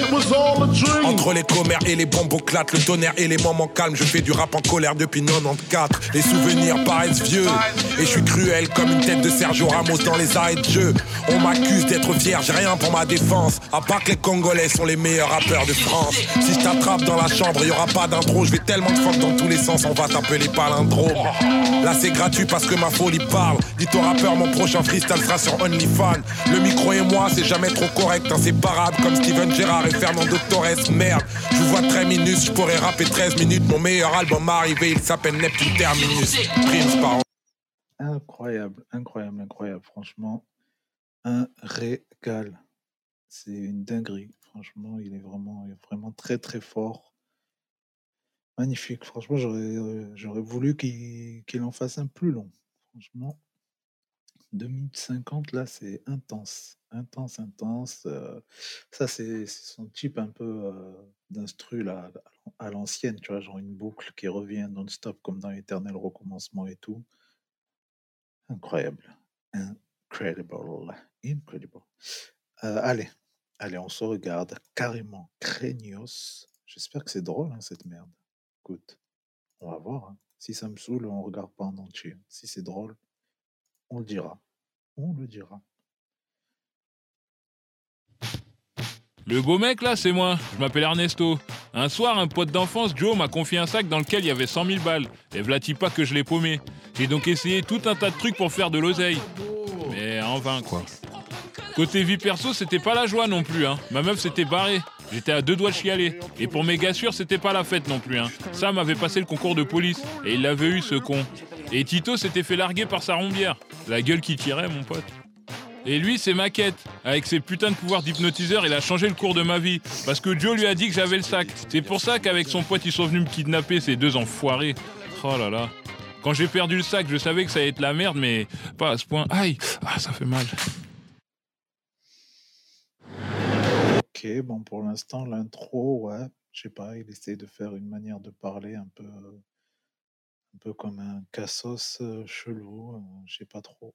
Entre les commères et les bomboclates, le tonnerre et les moments calmes, je fais du rap en colère depuis 94. Les souvenirs paraissent vieux et je suis cruel comme une tête de Sergio Ramos dans les arrêts de jeu. On m'accuse d'être j'ai rien pour ma défense. À part que les Congolais sont les meilleurs rappeurs de France. Si je t'attrape dans la chambre, y aura pas d'intro. Je vais tellement de fuck dans tous les sens, on va t'appeler palindrome. Là c'est gratuit parce que ma folie parle. Dis ton rappeur, mon prochain freestyle sera sur OnlyFans. Le micro et moi, c'est jamais trop correct, inséparable comme Steven Gerrard et Fernando Torres. Merde, je vous vois très minus, je pourrais rapper 13 minutes. Mon meilleur album arrivé, il s'appelle Neptune Terminus. Incroyable, incroyable, incroyable. Franchement, un régal. C'est une dinguerie. Franchement, il est vraiment, vraiment très, très fort. Magnifique. Franchement, j'aurais, euh, voulu qu'il en fasse un plus long. Franchement, 2 minutes 50, là, c'est intense. Intense, intense. euh, ça, c'est son type un peu euh, d'instru, là, l'ancienne, tu vois, genre une boucle qui revient non-stop comme dans l'éternel recommencement et tout. Incroyable. Incredible. Incredible. Euh, allez, allez, on se regarde carrément craignos. J'espère que c'est drôle, hein, cette merde. Écoute, on va voir. hein. Si ça me saoule, on regarde pas en entier. Si c'est drôle, on le dira. On le dira. Le beau mec là, c'est moi. Je m'appelle Ernesto. Un soir, un pote d'enfance, Joe, m'a confié un sac dans lequel il y avait 100 000 balles. Et vlati pas que je l'ai paumé. J'ai donc essayé tout un tas de trucs pour faire de l'oseille. Mais en vain, quoi. Côté vie perso, c'était pas la joie non plus, hein. Ma meuf s'était barrée. J'étais à deux doigts de chialer. Et pour mes sûrs, c'était pas la fête non plus, hein. Sam avait passé le concours de police. Et il l'avait eu, ce con. Et Tito s'était fait larguer par sa rombière. La gueule qui tirait, mon pote. Et lui, c'est ma quête. Avec ses putains de pouvoirs d'hypnotiseur, il a changé le cours de ma vie. Parce que Joe lui a dit que j'avais le sac. C'est pour ça qu'avec son pote, ils sont venus me kidnapper, ces deux enfoirés. Oh là là. Quand j'ai perdu le sac, je savais que ça allait être la merde, mais pas à ce point. Aïe, ah, ça fait mal. Ok, bon, pour l'instant, l'intro, ouais, je sais pas, il essaie de faire une manière de parler un peu, un peu comme un cassos euh, chelou, euh, je sais pas trop.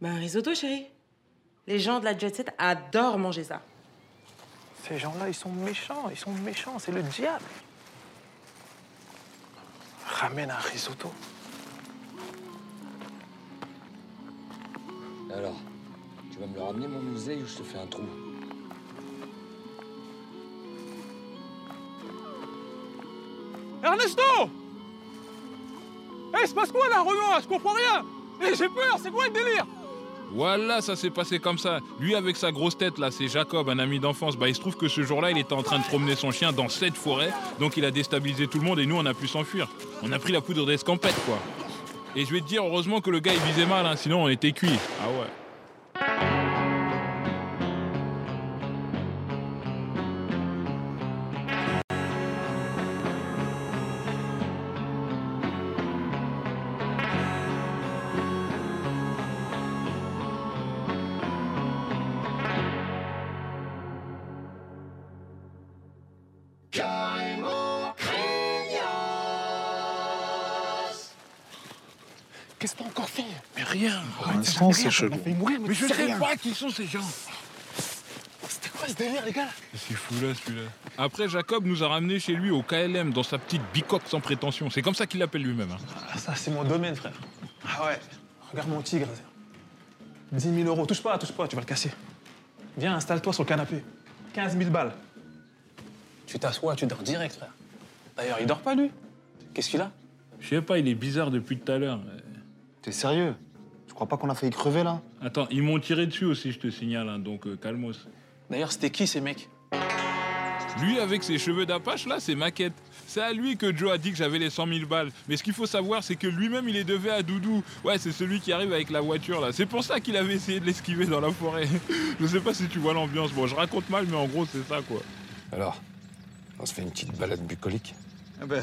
Bah, un risotto, chérie. Les gens de la jet set adorent manger ça. Ces gens-là, ils sont méchants, ils sont méchants, c'est le diable. Ramène un risotto. Alors, tu vas me le ramener, mon musée, ou je te fais un trou? Ernesto Eh, il se passe quoi là, Renaud Je comprends rien Eh, j'ai peur, c'est quoi le délire? Voilà, ça s'est passé comme ça. Lui avec sa grosse tête là, c'est Jacob, un ami d'enfance. Bah il se trouve que ce jour-là, il était en train de promener son chien dans cette forêt, donc il a déstabilisé tout le monde et nous on a pu s'enfuir. On a pris la poudre d'escampette quoi. Et je vais te dire, heureusement que le gars il visait mal, hein, sinon on était cuit. Ah ouais. Rien Pour l'instant, c'est chelou. Mais je sais rien. pas qui sont ces gens C'était quoi ce délire, les gars? C'est fou là celui-là. Après, Jacob nous a ramenés chez lui au KLM dans sa petite bicoque sans prétention. C'est comme ça qu'il l'appelle lui-même. hein. Ah, ça, c'est mon domaine, frère. Ah ouais. Regarde mon tigre. 10 000 euros. Touche pas, touche pas, tu vas le casser. Viens, installe-toi sur le canapé. 15 000 balles. Tu t'assois, tu dors direct, frère. D'ailleurs, il dort pas, lui. Qu'est-ce qu'il a? Je sais pas, il est bizarre depuis tout à l'heure. T'es sérieux? Crois pas qu'on a failli crever là Attends, ils m'ont tiré dessus aussi, je te signale, hein, donc euh, calmos. D'ailleurs, c'était qui ces mecs? Lui, avec ses cheveux d'apache, là, c'est maquette. C'est à lui que Joe a dit que j'avais les 100 000 balles. Mais ce qu'il faut savoir, c'est que lui-même, il est devait à Doudou. Ouais, c'est celui qui arrive avec la voiture, là. C'est pour ça qu'il avait essayé de l'esquiver dans la forêt. [LAUGHS] je sais pas si tu vois l'ambiance. Bon, je raconte mal, mais en gros, c'est ça, quoi. Alors, on se fait une petite balade bucolique? Ah bah,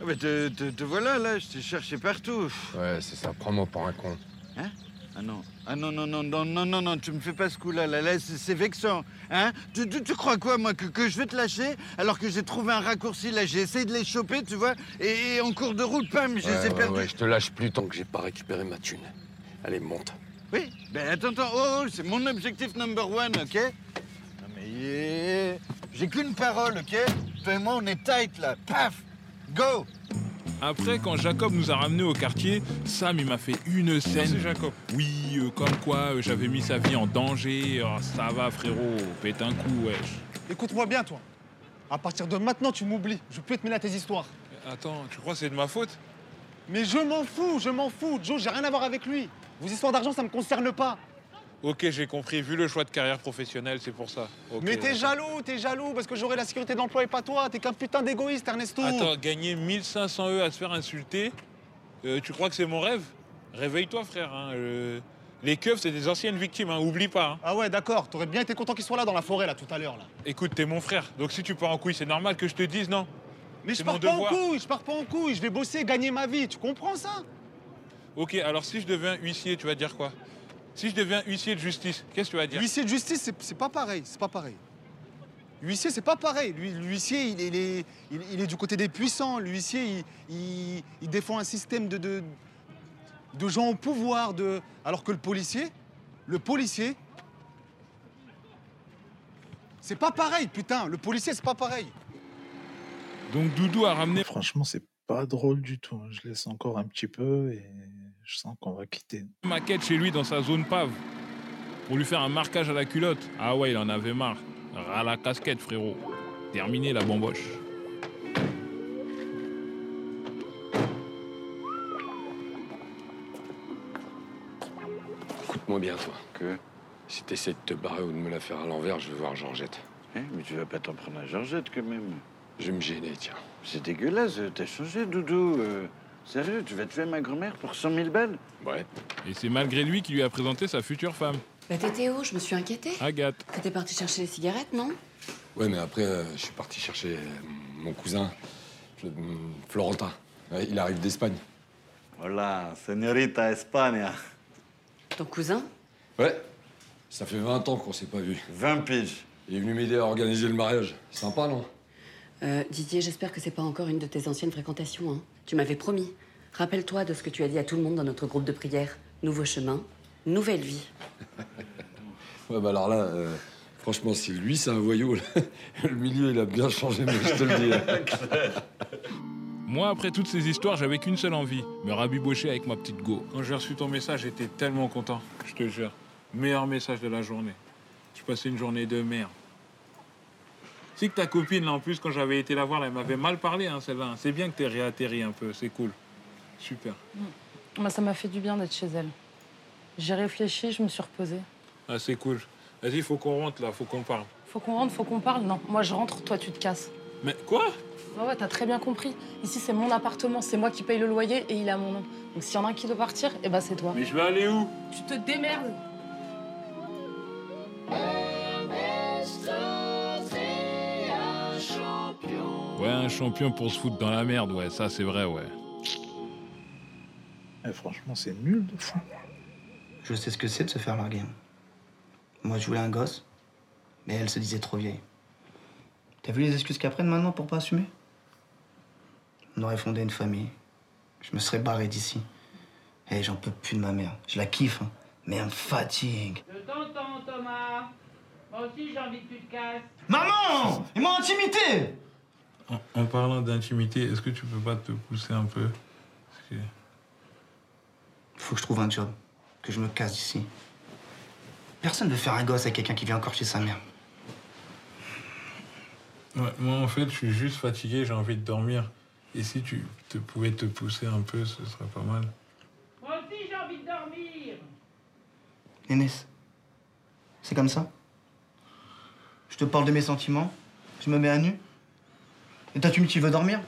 ah bah te, te- te voilà là, je t'ai cherché partout. Ouais, c'est ça. Prends-moi pour un con. Hein Ah non, ah non, non, non, non, non, non, non, tu me fais pas ce coup-là, là, là, c'est vexant. Hein tu, tu, tu crois quoi, moi, que, que je vais te lâcher alors que j'ai trouvé un raccourci, là, j'ai essayé de les choper, tu vois, et, et en cours de route, pam, je les Ouais, ai ouais, perdus. ouais, je te lâche plus tant que j'ai pas récupéré ma thune. Allez, monte. Oui, ben attends, attends, oh, oh, c'est mon objectif number one, ok? Non mais eh, j'ai qu'une parole, ok? Toi et moi, on est tight, là, paf Go Après, quand Jacob nous a ramenés au quartier, Sam, il m'a fait une scène. C'est Jacob? Oui, euh, comme quoi euh, j'avais mis sa vie en danger. Oh, ça va, frérot, pète un coup, wesh. Écoute-moi bien, toi. À partir de maintenant, tu m'oublies. Je veux plus te mêler à tes histoires. Attends, tu crois que c'est de ma faute? Mais je m'en fous, je m'en fous. Joe, j'ai rien à voir avec lui. Vos histoires d'argent, ça me concerne pas. Ok, j'ai compris. Vu le choix de carrière professionnelle, c'est pour ça. Mais t'es jaloux, t'es jaloux parce que j'aurai la sécurité de l'emploi et pas toi. T'es qu'un putain d'égoïste, Ernesto. Attends, gagner 1500 E à se faire insulter, euh, tu crois que c'est mon rêve? Réveille-toi, frère. hein, euh, Les keufs, c'est des anciennes victimes, hein, oublie pas. hein. Ah ouais, d'accord. T'aurais bien été content qu'il soit là dans la forêt, là, tout à l'heure, là. Écoute, t'es mon frère, donc si tu pars en couille, c'est normal que je te dise non? Mais je pars pas devoir. en couille, je pars pas en couille. Je vais bosser, gagner ma vie. Tu comprends ça? Ok, alors si je deviens huissier, tu vas dire quoi? Si je deviens huissier de justice, qu'est-ce que tu vas dire L'huissier de justice, c'est- pas pareil. C'est pas pareil. L'huissier, c'est pas pareil. Lui- L'huissier, il, est- il est, il, il est du côté des puissants. L'huissier, il, il- il défend un système de, de, de gens au pouvoir. De... Alors que le policier, le policier, c'est pas pareil, putain. Le policier, c'est pas pareil. Donc Doudou a ramené. Franchement, c'est pas drôle du tout. hein. Je laisse encore un petit peu et je sens qu'on va quitter. maquette chez lui dans sa zone pave pour lui faire un marquage à la culotte. Ah ouais, il en avait marre. Ras la casquette, frérot. Terminé la bamboche. Écoute-moi bien, toi. Que? Si t'essaies de te barrer ou de me la faire à l'envers, je vais voir Georgette. Eh, Mais tu vas pas t'en prendre à Georgette, quand même. Je vais me gêner, tiens. C'est dégueulasse, t'as changé, Doudou. euh, Sérieux, tu vas tuer ma grand-mère pour 100 000 balles Ouais. Et c'est malgré lui qui lui a présenté sa future femme, Bah t'étais où? Je me suis inquiétée. Agathe. T'étais parti chercher les cigarettes, non? Ouais, mais après, euh, je suis parti chercher euh, mon cousin, Fl- Florentin. Ouais, il arrive d'Espagne. Voilà, señorita España. Ton cousin? Ouais. Ça fait 20 ans qu'on s'est pas vu. 20 piges. Il est venu m'aider à organiser le mariage. Sympa, non? Euh, Didier, j'espère que c'est pas encore une de tes anciennes fréquentations. Hein. Tu m'avais promis. Rappelle-toi de ce que tu as dit à tout le monde dans notre groupe de prière. Nouveau chemin, nouvelle vie. [LAUGHS] Ouais, bah alors là, euh, franchement, si lui, c'est un voyou, [LAUGHS] le milieu, il a bien changé, mais je te le dis. hein. [LAUGHS] Moi, après toutes ces histoires, j'avais qu'une seule envie, me rabibocher avec ma petite go. Quand j'ai reçu ton message, j'étais tellement content, je te jure. Meilleur message de la journée. Je passais une journée de merde. C'est que ta copine, là, en plus, quand j'avais été la voir, là, elle m'avait mal parlé, hein, celle-là. C'est bien que t'aies réatterri un peu, c'est cool. Super. Moi, ça m'a fait du bien d'être chez elle. J'ai réfléchi, je me suis reposée. Ah, c'est cool. Vas-y, faut qu'on rentre, là, faut qu'on parle. Faut qu'on rentre, faut qu'on parle? Non, moi je rentre, toi tu te casses. Mais quoi? Ouais, ouais, t'as très bien compris. Ici, c'est mon appartement, c'est moi qui paye le loyer et il à mon nom. Donc s'il y en a un qui doit partir, eh ben c'est toi. Mais je vais aller où? Tu te démerdes. Ouais, un champion pour se foutre dans la merde, ouais, ça c'est vrai, ouais. Eh, franchement, c'est nul de fou. Je sais ce que c'est de se faire larguer. Moi, je voulais un gosse, mais elle se disait trop vieille. T'as vu les excuses qu'elles prennent maintenant pour pas assumer? On aurait fondé une famille. Je me serais barré d'ici. Et j'en peux plus de ma mère. Je la kiffe, hein, mais elle me fatigue. De t'entends, Thomas. Moi aussi, j'ai envie que tu te casses. Maman Ils m'ont intimité En, en parlant d'intimité, est-ce que tu peux pas te pousser un peu? Parce que- Faut que je trouve un job, que je me casse d'ici. Personne veut faire un gosse avec quelqu'un qui vit encore chez sa mère. Ouais, moi, en fait, je suis juste fatigué, j'ai envie de dormir. Et si tu te pouvais te pousser un peu, ce serait pas mal. Moi aussi, Nénès, c'est comme ça? Je te parle de mes sentiments, je me mets à nu? Et toi, tu me dis tu veux dormir?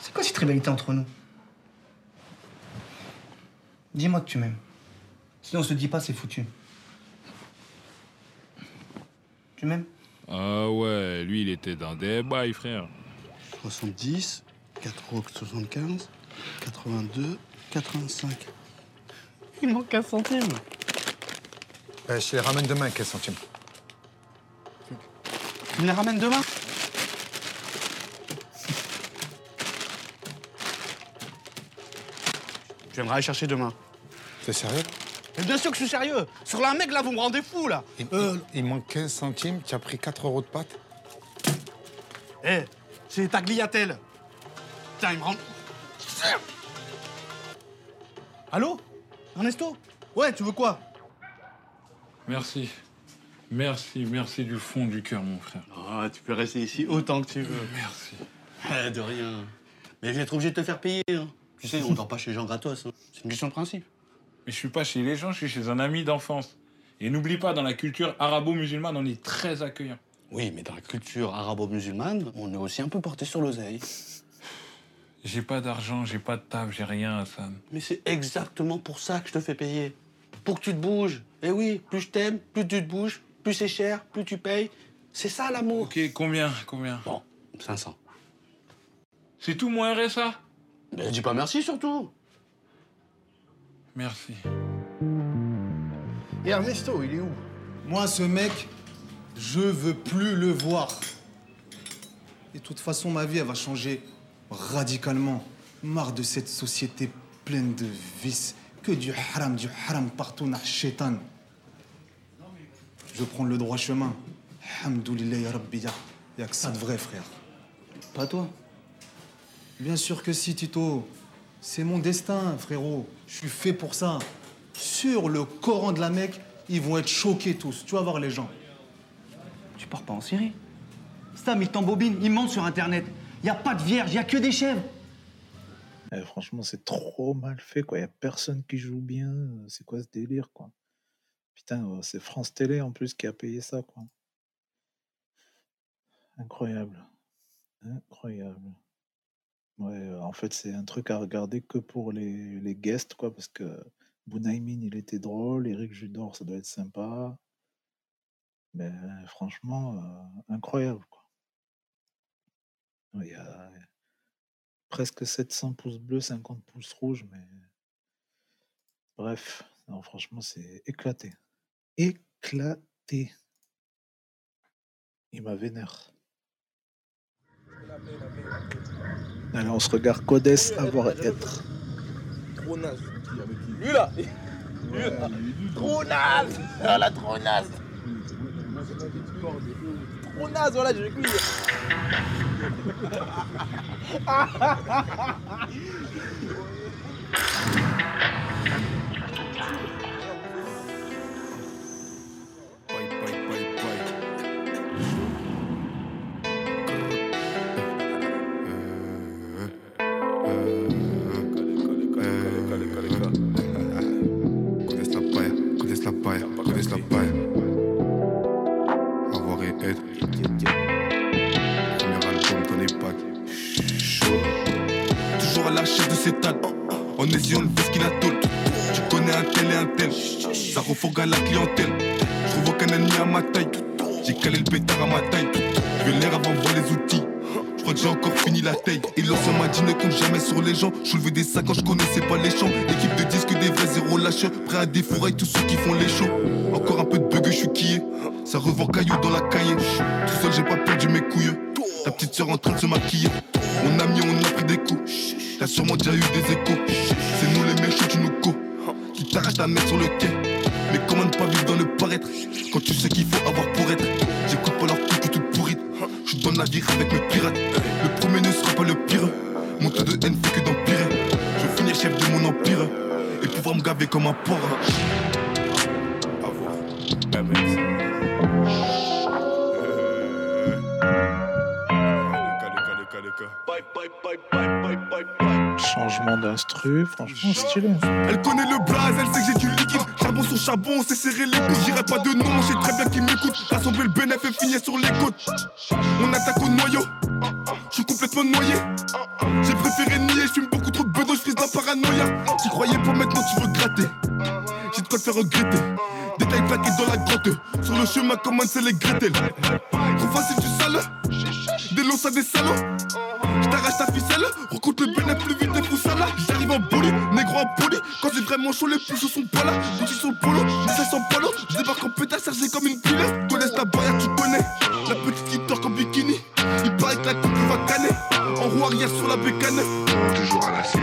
C'est quoi cette rivalité entre nous? Dis-moi que tu m'aimes. Sinon, on se dit pas, c'est foutu. Tu m'aimes? Ah ouais, lui, il était dans des bails, frère. 70, 4,75, 82, 85. Il manque un centime. Euh, je les ramène demain, 15 centimes. Tu me les ramènes demain? Je viendrai les chercher demain. T'es sérieux? Mais bien sûr que je suis sérieux Sur la mec, là, vous me rendez fou, là il, il manque 15 centimes, tu as pris 4 euros de pâtes. Eh, c'est ta gliatelle Tiens, il me rend... Allô? Ernesto? Ouais, tu veux quoi? Merci. Merci, merci du fond du cœur, mon frère. Ah, tu peux rester ici autant que tu veux. Merci. Eh, de rien. Mais je vais être obligé de te faire payer. hein. Tu sais, on dort pas chez Jean gratos. hein. C'est une question de principe. Mais je suis pas chez les gens, je suis chez un ami d'enfance. Et n'oublie pas, dans la culture arabo-musulmane, on est très accueillant. Oui, mais dans la culture arabo-musulmane, on est aussi un peu porté sur l'oseille. [LAUGHS] J'ai pas d'argent, j'ai pas de taf, j'ai rien, Hassan. Mais c'est exactement pour ça que je te fais payer. Pour que tu te bouges. Eh oui, plus je t'aime, plus tu te bouges, plus c'est cher, plus tu payes. C'est ça l'amour. Ok, combien Combien? Bon, 500. C'est tout mon RSA Mais dis pas merci surtout. Merci. Et Ernesto, il est où? Moi, ce mec, je veux plus le voir. Et de toute façon, ma vie, elle va changer radicalement. Marre de cette société pleine de vices. Que du haram, du haram partout, nah shaitan. Je veux prendre le droit chemin. Alhamdoulilah, ya Rabbi, ya que ça de vrai, frère. Pas toi? Bien sûr que si, Tito. C'est mon destin, frérot. Je suis fait pour ça. Sur le Coran de la Mecque, ils vont être choqués tous. Tu vas voir les gens. Tu pars pas en Syrie Stam, il t'embobine, il monte sur Internet. Y a pas de vierge, y a que des chèvres. Eh, franchement, c'est trop mal fait, quoi. Il a personne qui joue bien. C'est quoi ce délire, quoi? Putain, euh, c'est France Télé en plus qui a payé ça, quoi. Incroyable. Incroyable. Ouais, euh, en fait, c'est un truc à regarder que pour les, les guests, quoi, parce que Bunaimin, il était drôle, Eric Judor, ça doit être sympa. Mais euh, franchement, euh, incroyable, quoi. Il y a presque 700 pouces bleus, 50 pouces rouges, mais bref, non, franchement, c'est éclaté. Éclaté. Il m'a vénère. Allez, on se regarde Codès avoir être. Trop naze. Lui là Lui là Trop naze Ah là, trop naze Trop naze, voilà, j'ai vu. [LAUGHS] gens. Je soulevais des sacs quand je connaissais pas les champs. L'équipe de disques des vrais zéro lâcheurs. Prêt à défourailler tous ceux qui font les shows. Encore un peu de bug, je suis quillé. Ça revend caillou dans la cahier. Tout seul, j'ai pas perdu mes couilles. Ta petite sœur en train de se maquiller. On a mis, on a pris des coups. T'as sûrement déjà eu des échos. C'est nous les méchants, tu nous co. Qui t'arrachent ta mère sur le quai. Mais comment ne pas vivre dans le paraître? Quand tu sais qu'il faut avoir pour être. J'écoute pas leur truc tout pourrite. Je donne la vie avec mes pirates. Le premier ne sera pas le pire. Mon taux de haine fait que d'empirer. Je veux finir chef de mon empire. Et pouvoir me gaver comme un porc. Changement d'instru, franchement stylé. Elle connaît le blaze, elle sait que j'ai du liquide. charbon sur charbon, on s'est serré les coudes. J'irai pas de nom, j'ai très bien qui m'écoute. Rassembler le bénéf et finir sur les côtes. On attaque au noyau, je J'ai préféré nier, je fume beaucoup trop de bedos, je frise la paranoïa. T'y croyais pas maintenant, tu veux gratter. J'ai de quoi te faire regretter. Détail plaqué dans la grotte. Sur le chemin, comment c'est les Gretel. Trop facile, tu sale. Des longs, ça des salauds. J't'arrache ta ficelle. Recoute le bénéf plus vite des là. J'arrive en bolide, poli. Quand c'est vraiment chaud, les pouces sont pas là. Quand ils sont le polo, ça sent polo. J'débarque en pétard, chargé comme une pile. Connaisse la barrière, tu connais. La petite qui torque en bikini. Il paraît que la coupe va canner. En roue arrière sur la bécane. Toujours à la cité,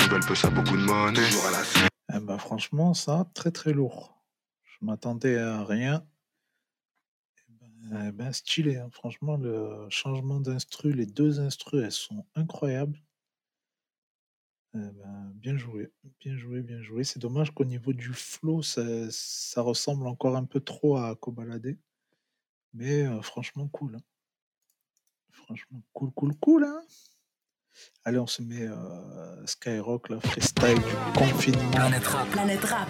ils veulent peu ça, beaucoup de monnaie. Toujours à la cité. Eh ben, franchement, ça, très très lourd. Je m'attendais à rien. Eh ben, eh ben, stylé, hein. franchement, le changement d'instru, les deux instrus, elles sont incroyables. Eh ben, bien joué, bien joué, bien joué. C'est dommage qu'au niveau du flow, ça, ressemble encore un peu trop à Kobalade. Mais euh, franchement, cool. hein. Franchement, cool, cool, cool. Hein Allez, on se met euh, Skyrock, là, freestyle du confinement. Planète Rap. Planète Rap.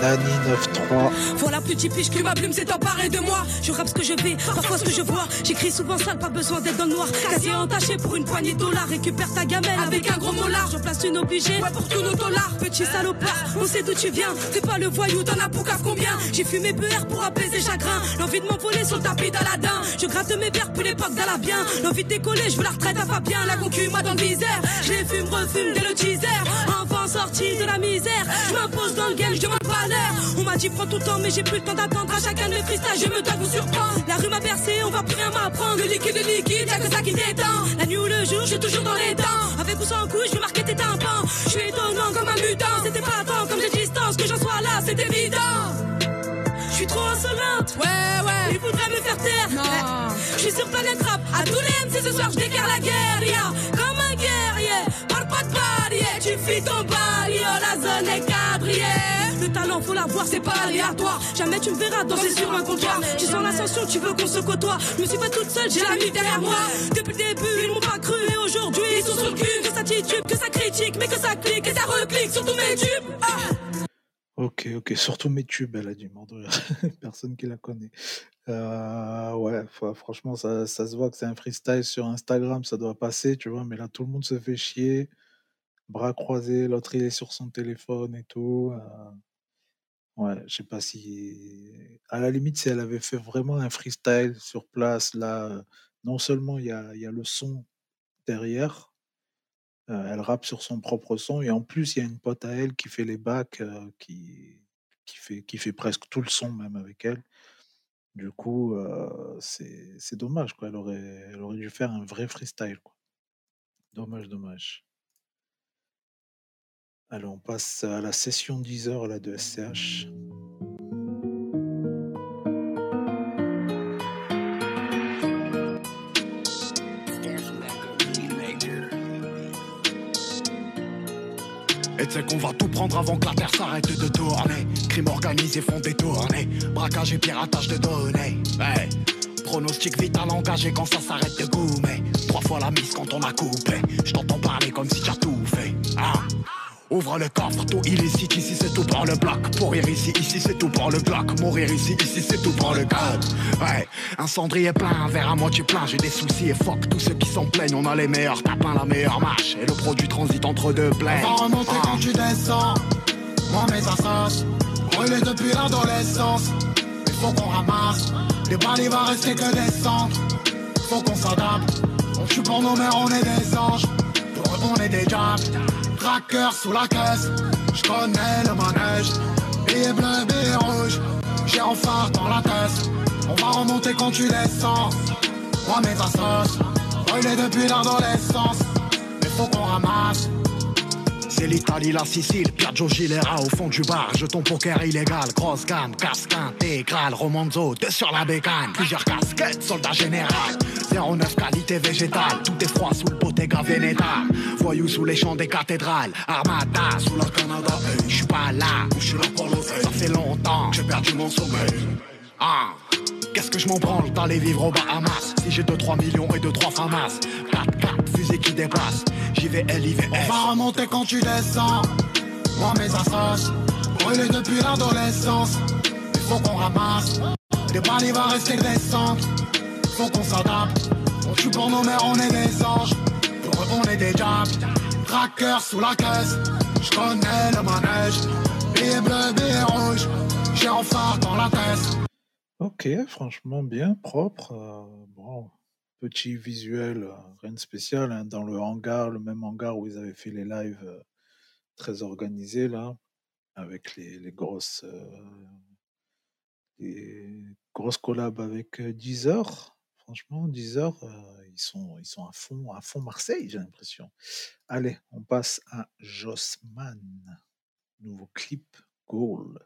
Dani 9-3. Voilà petit piche que ma plume s'est emparée de moi. Je rappe ce que je vais, parfois ce que je vois. J'écris souvent sale, pas besoin d'être dans le noir. Quasi entaché pour une poignée de dollars. Récupère ta gamelle avec un gros molar. Je place une obligée, ouais, pour tous nos dollars. Petit salopard, on sait d'où tu viens. T'es pas le voyou, t'en as pour cave combien? J'ai fumé BR pour apaiser chagrin. L'envie de m'envoler sur le tapis d'Aladin. Je gratte mes bières pour l'époque d'Alabien. L'envie de décoller, je veux la retraite à Fabien. La concu, moi dans le viseur. Je les fume, refume dès le teaser. Enfant sorti de la misère. Je m'impose dans le game, je pas l'heure. On m'a dit prends tout le temps, mais j'ai plus le temps d'attendre. À chacun de mes freestyles, je me dois vous surprendre. La rue m'a bercé, on va plus rien m'apprendre. Le liquide, le liquide, y'a que ça qui détend. La nuit ou le jour, je suis toujours dans les temps. Avec ou sans couche, je vais marquer tes tympans. Je suis étonnant comme un mutant. C'était pas tant comme des distances que j'en sois là, c'est évident. Je suis trop insolente, ouais, ouais. Ils voudraient me faire taire. Non. Je suis sur planète rap. À tous les MC ce soir, je déclare la guerre, ya. Comme un guerrier. Parle pas de barrière. Tu fuis ton barrière, la zone est quadrillée. Le talent, faut l'avoir, c'est pas aléatoire. Jamais tu me verras danser sur un comptoir. Tu sens l'ascension, tu veux qu'on se côtoie. Je me suis pas toute seule, j'ai la nuit derrière moi. Depuis le début, ils m'ont pas cru et aujourd'hui, ils sont sur le cul. Que ça titube, que ça critique, mais que ça clique et ça reclique sur tous mes tubes. Ah. Ok, ok, surtout mes tubes, elle a rire. [LAUGHS] Personne qui la connaît. Euh, ouais, franchement, ça, ça se voit que c'est un freestyle sur Instagram, ça doit passer, tu vois, mais là, tout le monde se fait chier, bras croisés, l'autre il est sur son téléphone et tout. euh, ouais, je sais pas si. À la limite, si elle avait fait vraiment un freestyle sur place, là, euh, non seulement il y a, y a le son derrière, euh, elle rappe sur son propre son, et en plus, il y a une pote à elle qui fait les bacs, euh, qui, qui, fait, qui fait presque tout le son même avec elle. Du coup, c'est dommage, quoi. Elle aurait, elle aurait dû faire un vrai freestyle, quoi. Dommage, dommage. Allez, on passe à la session 10 heures là, de SCH. Et tu sais qu'on va tout prendre avant que la terre s'arrête de tourner. Crime organisé font détourner. Braquage et piratage de données. Ouais. Pronostic vital engagé quand ça s'arrête de goumer. Trois fois la mise quand on a coupé. Je t'entends parler comme si t'as tout fait. Ah. Ouvre le coffre, tout illicite, ici c'est tout pour le bloc. Pourrir ici, ici c'est tout pour le bloc. Mourir ici, ici c'est tout pour le code. Ouais, un cendrier plein, un verre à moitié plein. J'ai des soucis et fuck tous ceux qui s'en plaignent. On a les meilleurs tapins, la meilleure marche. Et le produit transite entre deux plaines. On va remonter Ah. quand tu descends. Moi, mes assos, brûlés depuis l'adolescence. Il faut qu'on ramasse. Les balles, il va rester que des cendres. Faut qu'on s'adapte. On tue pour nos mères, on est des anges. Pour eux, on est des diables. Tracker sous la caisse. Je connais le manège. Billet bleu, billet rouge. J'ai en phare dans la tête. On va remonter quand tu descends. Moi, mes assos, brûlés depuis l'adolescence. Il faut qu'on ramasse. C'est l'Italie, la Sicile, Piaggio Gilera au fond du bar, jeton poker illégal, grosse gamme, casque intégral, Romanzo, deux sur la bécane, plusieurs casquettes, soldat général, 09 qualité végétale, tout est froid sous le Bottega Veneta, voyou sous les champs des cathédrales, Armada sous la Canada, hey, je suis pas là, je suis là pour ça fait longtemps j'ai perdu mon sommeil. Ah. Qu'est-ce que je m'en branle d'aller vivre aux Bahamas Si j'ai 2-3 millions et 2-3 famas 4-4, fusée qui dépasse J'y vais LIVS On va remonter quand tu descends. Moi mes assages, brûlés depuis l'adolescence. Il faut qu'on ramasse, les balles il va rester descendre. Faut qu'on s'adapte, on tue pour nos mères, on est des anges. Pour on est des diables, trackers sous la caisse. Je connais le manège, billet bleu, billet rouge. J'ai un phare dans la tête. Ok, franchement bien, propre. euh, bon, petit visuel, euh, rien de spécial, hein, dans le hangar, le même hangar où ils avaient fait les lives euh, très organisés là, avec les, les grosses, les grosses collabs avec Deezer. Franchement, Deezer, ils sont, ils sont à fond, à fond Marseille, j'ai l'impression. Allez, on passe à Jossman, nouveau clip Goal.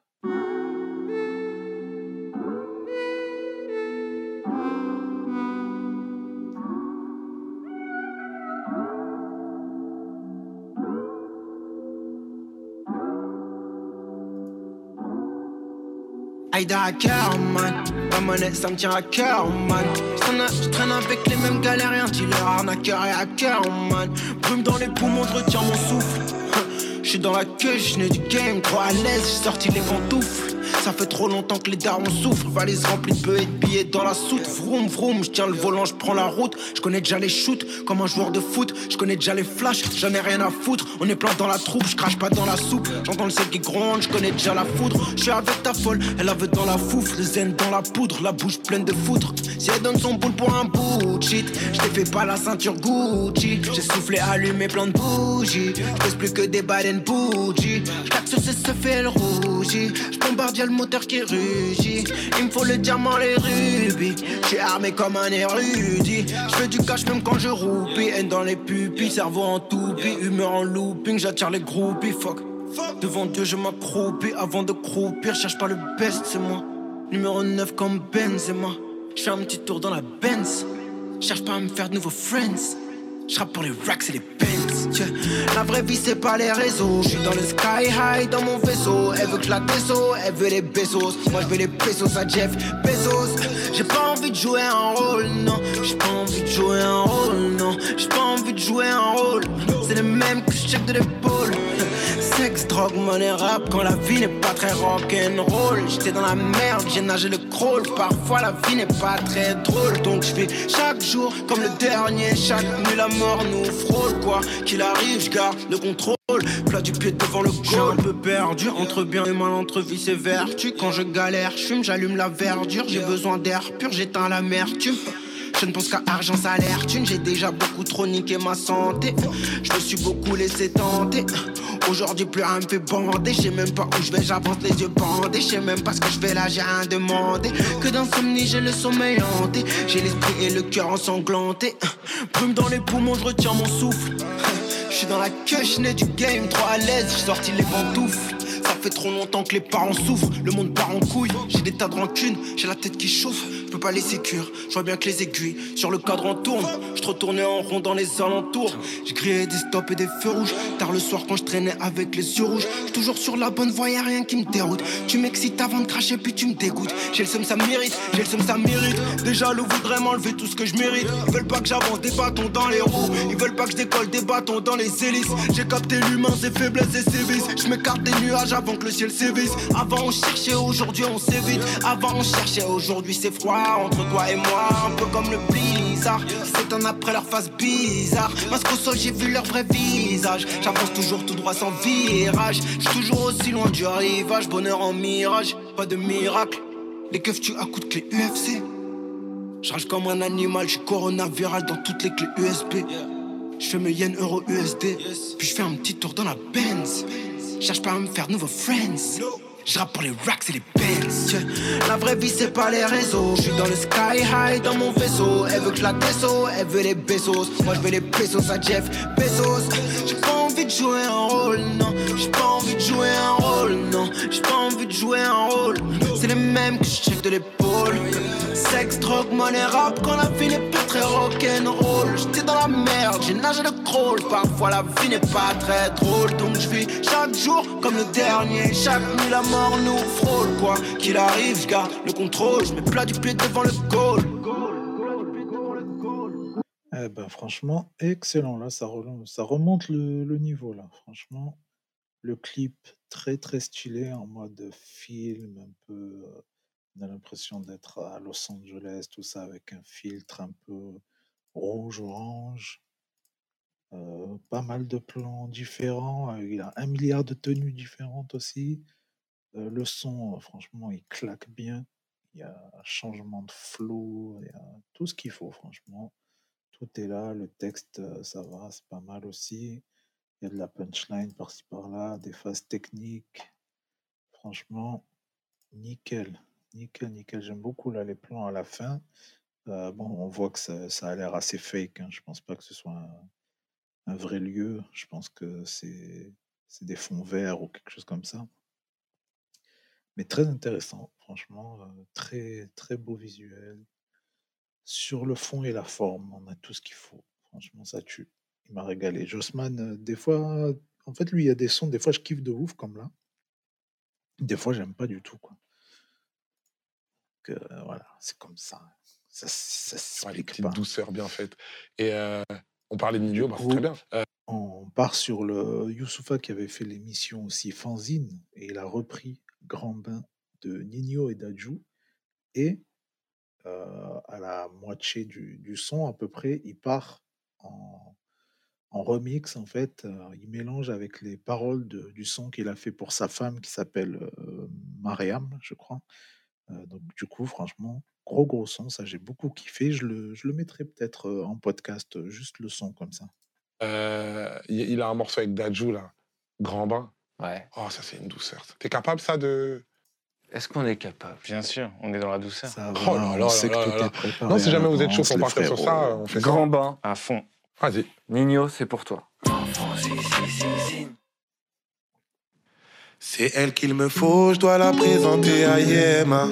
Aïda à cœur, man. Ma monnaie, ça me tient à cœur, man. J'traîne, j'traîne avec les mêmes galériens, dealer, arnaqueur et hacker, man. Brume dans les poumons, je retiens mon souffle. [LAUGHS] J'suis dans la queue, j'suis du game, trop à l'aise, j'ai sorti les pantoufles. Ça fait trop longtemps que les darons souffrent. Valise remplie de bœufs et de billets dans la soute. Vroom, vroom, je tiens le volant, je prends la route. Je connais déjà les shoots, comme un joueur de foot. Je connais déjà les flashs, j'en ai rien à foutre. On est plein dans la troupe, je crache pas dans la soupe. J'entends le ciel qui gronde, je connais déjà la foudre. Je suis avec ta folle, elle avait dans la foufle. Le zen dans la poudre, la bouche pleine de foutre. Si elle donne son boule pour un bout de shit, je t'ai fait pas la ceinture Gucci. J'ai soufflé, allumé plein de bougies. Je plus que des baleines bougies. Je sur ses seufs et elle rougit. Je le moteur qui rugit. Il me faut le diamant, les rubis. J'suis armé comme un érudit. J'fais du cash même quand je roupie. Haine dans les pupilles, cerveau en toupie. Humeur en looping, j'attire les groupies. Fuck. Devant Dieu, je m'accroupis avant de croupir. Cherche pas le best, c'est moi. Numéro 9 comme Benzema. J'fais un petit tour dans la Benz. Cherche pas à me faire de nouveaux friends. J'rappe pour les racks et les pens. La vraie vie, c'est pas les réseaux. J'suis dans le sky high, dans mon vaisseau. Elle veut que la déso, elle veut les pesos. Moi, je veux les pesos à Jeff Bezos. J'ai pas envie de jouer un rôle, non. J'ai pas envie de jouer un rôle, non. J'ai pas envie de jouer un rôle. C'est les mêmes que je check de l'épaule. Sexe, drogue, money, rap quand la vie n'est pas très rock'n'roll. J'étais dans la merde, j'ai nagé le crawl. Parfois la vie n'est pas très drôle, donc je fais chaque jour comme le dernier. Chaque nuit la mort nous frôle, quoi qu'il arrive, je garde le contrôle. Plat du pied devant le goal, un peu perdu entre bien et mal, entre vice et vertu. Quand je galère, je fume, j'allume la verdure. J'ai besoin d'air pur, j'éteins l'amertume. Je ne pense qu'à argent, salaire, thune. J'ai déjà beaucoup trop niqué ma santé. Je me suis beaucoup laissé tenter. Aujourd'hui, plus rien me fait. Je sais même pas où je vais, j'avance les yeux bandés. Je sais même pas ce que je fais là, j'ai rien demandé. Que d'insomnie, j'ai le sommeil hanté. J'ai l'esprit et le cœur ensanglanté. Brume dans les poumons, je retiens mon souffle. Je suis dans la queue, je du game, trop à l'aise, j'ai sorti les pantoufles. Ça fait trop longtemps que les parents souffrent, le monde part en couille. J'ai des tas de rancune, j'ai la tête qui chauffe, je peux pas laisser cuire. Je vois bien que les aiguilles sur le cadran tournent. Je te retournais en rond dans les alentours. J'ai des stops et des feux rouges. Tard le soir quand je traînais avec les yeux rouges. J'suis toujours sur la bonne voie, y'a rien qui me déroute. Tu m'excites avant de cracher, puis tu me dégoûtes. J'ai le seum, ça mérite, j'ai le seum, ça mérite. Déjà, le voudrait m'enlever tout ce que je mérite. Ils veulent pas que j'avance des bâtons dans les roues. Ils veulent pas que je décolle des bâtons dans les hélices. J'ai capté l'humain, ses faiblesses et ses vices. Je m'écarte des nuages avant que le ciel s'évise. Avant on cherchait, aujourd'hui on s'évite. Avant on cherchait, aujourd'hui c'est froid. Entre toi et moi, un peu comme le blizzard. C'est un après leur face bizarre. Parce qu'au sol j'ai vu leur vrai visage. J'avance toujours tout droit sans virage. Je suis toujours aussi loin du rivage. Bonheur en mirage, pas de miracle. Les keufs tu à coups de clé UFC. Je rage comme un animal, je suis coronaviral dans toutes les clés USB. Je fais mes yens euro USD, puis je fais un petit tour dans la Benz. Cherche pas à me faire nouveaux friends. Je rappe pour les racks et les Benz. Tiens, La vraie vie c'est pas les réseaux. Je suis dans le sky high dans mon vaisseau. Elle veut que la elle veut les pesos. Moi je veux les pesos à Jeff Bezos. J'ai pas envie de jouer un rôle, non. J'ai pas envie de jouer un rôle, non. J'ai pas envie de jouer un rôle. C'est les mêmes que je check de l'épaule. Sexe, drogue, money, rap quand la vie n'est pas très rock'n'roll. J'étais dans la merde, j'ai nagé le crawl. Parfois la vie n'est pas très drôle, donc je vis chaque jour comme le dernier. Chaque nuit la mort nous frôle, quoi qu'il arrive, je garde le contrôle. Je mets plat du pied devant le goal. Eh ben, franchement, excellent. Là, ça remonte, le, le niveau, là. Franchement, Le clip très très stylé en mode film, un peu. On a l'impression d'être à Los Angeles, tout ça avec un filtre un peu rouge-orange. Euh, pas mal de plans différents. euh, Il a un milliard de tenues différentes aussi. Euh, le son, franchement, il claque bien. Il y a un changement de flow, il y a tout ce qu'il faut, franchement. Tout est là. Le texte, ça va, c'est pas mal aussi. Il y a de la punchline par-ci par-là, des phases techniques. Franchement, nickel. Nickel, nickel. J'aime beaucoup là les plans à la fin. Euh, bon, on voit que ça, a l'air assez fake. Hein. Je pense pas que ce soit un, vrai lieu. Je pense que c'est c'est des fonds verts ou quelque chose comme ça. Mais très intéressant, franchement. euh, très, très beau visuel. Sur le fond et la forme, on a tout ce qu'il faut. Franchement, ça tue. Il m'a régalé. Jossman, euh, des fois, en fait, lui, il y a des sons, des fois, je kiffe de ouf, comme là. Des fois, j'aime pas du tout, quoi. Que, euh, voilà, c'est comme ça. Ça, ça s'explique pas. douceurs bien faites. Et euh, on parlait de Nino, bah, très bien. Euh, on part sur le Youssoufa qui avait fait l'émission aussi Fanzine et il a repris Grand Bain de Nino et Dadju et euh, à la moitié du, du son à peu près il part en, en remix en fait il mélange avec les paroles de- du son qu'il a fait pour sa femme qui s'appelle Mariam je crois donc du coup franchement gros gros son ça j'ai beaucoup kiffé je le, je le mettrai peut-être euh, en podcast euh, juste le son comme ça euh, il a un morceau avec Dadju, là. Grand bain. Ouais. Oh, ça, c'est une douceur. T'es capable, ça, de. Est-ce qu'on est capable? Bien sûr, on est dans la douceur. Ça Oh là là on là que tout est préparé Non, si jamais vous êtes chaud pour partir sur ça, on fait ça. Grand bain. À fond. Vas-y. Nino, c'est pour toi. C'est elle qu'il me faut, je dois la présenter à Yema.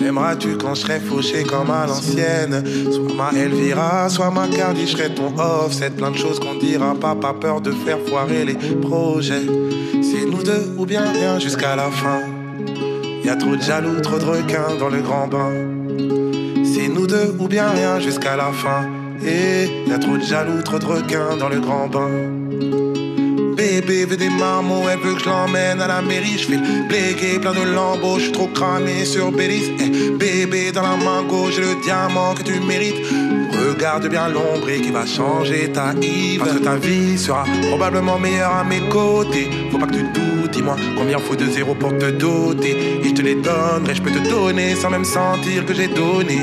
M'aimeras-tu quand je serai fauché comme à l'ancienne? Soit ma Elvira, soit ma Cardi, je serai ton offset. Plein de choses qu'on dira pas, pas peur de faire foirer les projets. C'est nous deux ou bien rien jusqu'à la fin. Y a trop de jaloux, trop de requins dans le grand bain. C'est nous deux ou bien rien jusqu'à la fin. Et y a trop de jaloux, trop de requins dans le grand bain. Bébé veut des marmots, elle veut que je l'emmène à la mairie. Je fais le blégué, plein de lambeaux, je trop cramé sur Bélis. Eh, bébé, dans la main gauche, j'ai le diamant que tu mérites. Regarde bien l'ombre qui va changer ta Yves. Parce que ta vie sera probablement meilleure à mes côtés. Faut pas que tu doutes, dis-moi combien faut de zéros pour te doter. Et je te les donnerai, je peux te donner sans même sentir que j'ai donné.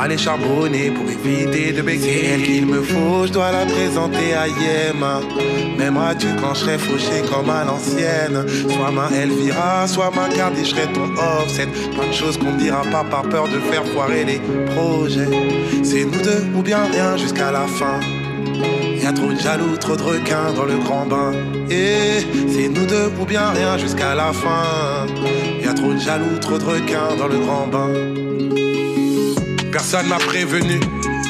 Aller charbonner pour éviter de baiser. C'est elle qu'il me faut, je dois la présenter à Yema. M'aimeras-tu quand je serai fauché comme à l'ancienne Soit ma Elvira, soit ma Cardi, je serai ton offset. Plein de choses qu'on ne dira pas par peur de faire foirer les projets. C'est nous deux ou bien rien jusqu'à la fin. Y a trop de jaloux, trop de requins dans le grand bain. Et c'est nous deux ou bien rien jusqu'à la fin. Y a trop de jaloux, trop de requins dans le grand bain. Personne m'a prévenu,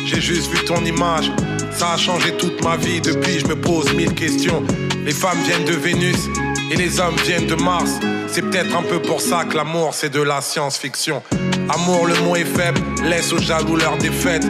j'ai juste vu ton image. Ça a changé toute ma vie depuis, je me pose mille questions. Les femmes viennent de Vénus et les hommes viennent de Mars. C'est peut-être un peu pour ça que l'amour c'est de la science-fiction. Amour, le mot est faible, laisse aux jaloux leur défaite.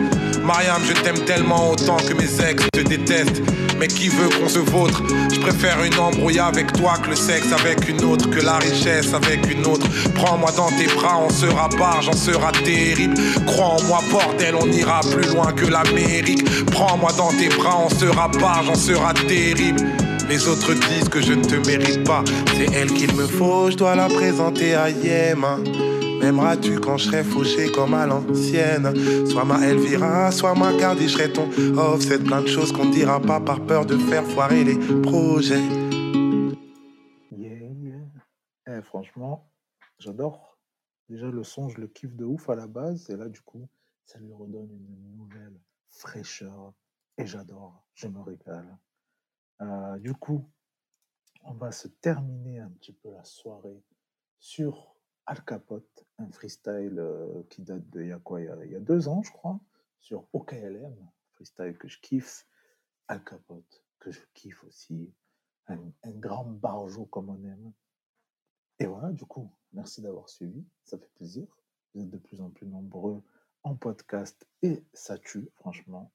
Mariam, je t'aime tellement autant que mes ex te détestent. Mais qui veut qu'on se vautre? Je préfère une embrouille avec toi que le sexe avec une autre, que la richesse avec une autre. Prends-moi dans tes bras, on sera barge, j'en sera terrible. Crois en moi, bordel, on ira plus loin que l'Amérique. Prends-moi dans tes bras, on sera barge, j'en sera terrible. Les autres disent que je ne te mérite pas. C'est elle qu'il me faut, je dois la présenter à Yema. M'aimeras-tu quand je serai fauché comme à l'ancienne? Soit ma Elvira, soit ma Cardi, je serai ton offset. Plein de choses qu'on dira pas par peur de faire foirer les projets. Yeah, yeah. Eh, franchement, j'adore. Déjà, le son, je le kiffe de ouf à la base. Et là, du coup, ça lui redonne une nouvelle fraîcheur. Et j'adore. Je me régale. Euh, du coup, on va se terminer un petit peu la soirée sur Al Capote, un freestyle euh, qui date de il y a quoi il y a, deux ans, je crois, sur OKLM, freestyle que je kiffe. Al Capote, que je kiffe aussi. Un, grand barjo comme on aime. Et voilà, du coup, merci d'avoir suivi. Ça fait plaisir. Vous êtes de plus en plus nombreux en podcast et ça tue, franchement.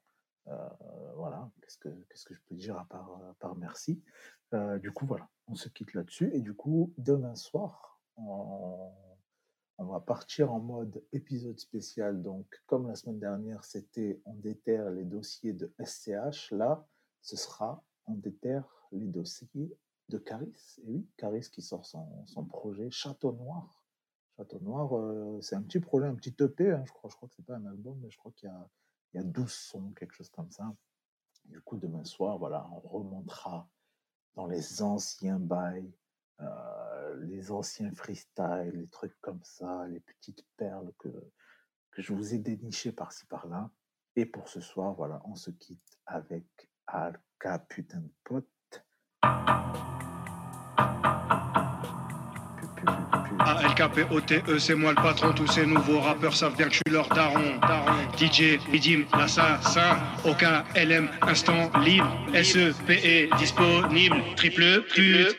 Euh, voilà, qu'est-ce que, qu'est-ce que je peux dire à part, à part merci. Euh, du coup, voilà, on se quitte là-dessus. Et du coup, demain soir, on, on va partir en mode épisode spécial. Donc, comme la semaine dernière, c'était on déterre les dossiers de SCH. Là, ce sera on déterre les dossiers de Caris. Et oui, Caris qui sort son, son projet Château Noir. Château Noir, euh, c'est un petit projet, un petit EP, hein, je crois. Je crois que pas un album, mais je crois qu'il y y a 12 sons, quelque chose comme ça. Du coup, demain soir, voilà, on remontera dans les anciens bails, euh, les anciens freestyles, les trucs comme ça, les petites perles que, je vous ai dénichées par-ci par-là. Et pour ce soir, voilà, on se quitte avec Alka putain de pote. ALKPOTE, E, c'est moi le patron. Tous ces nouveaux rappeurs savent bien que je suis leur daron. DJ, Midim, l'assassin. Aucun LM, instant libre. SEPE, disponible. Triple pute.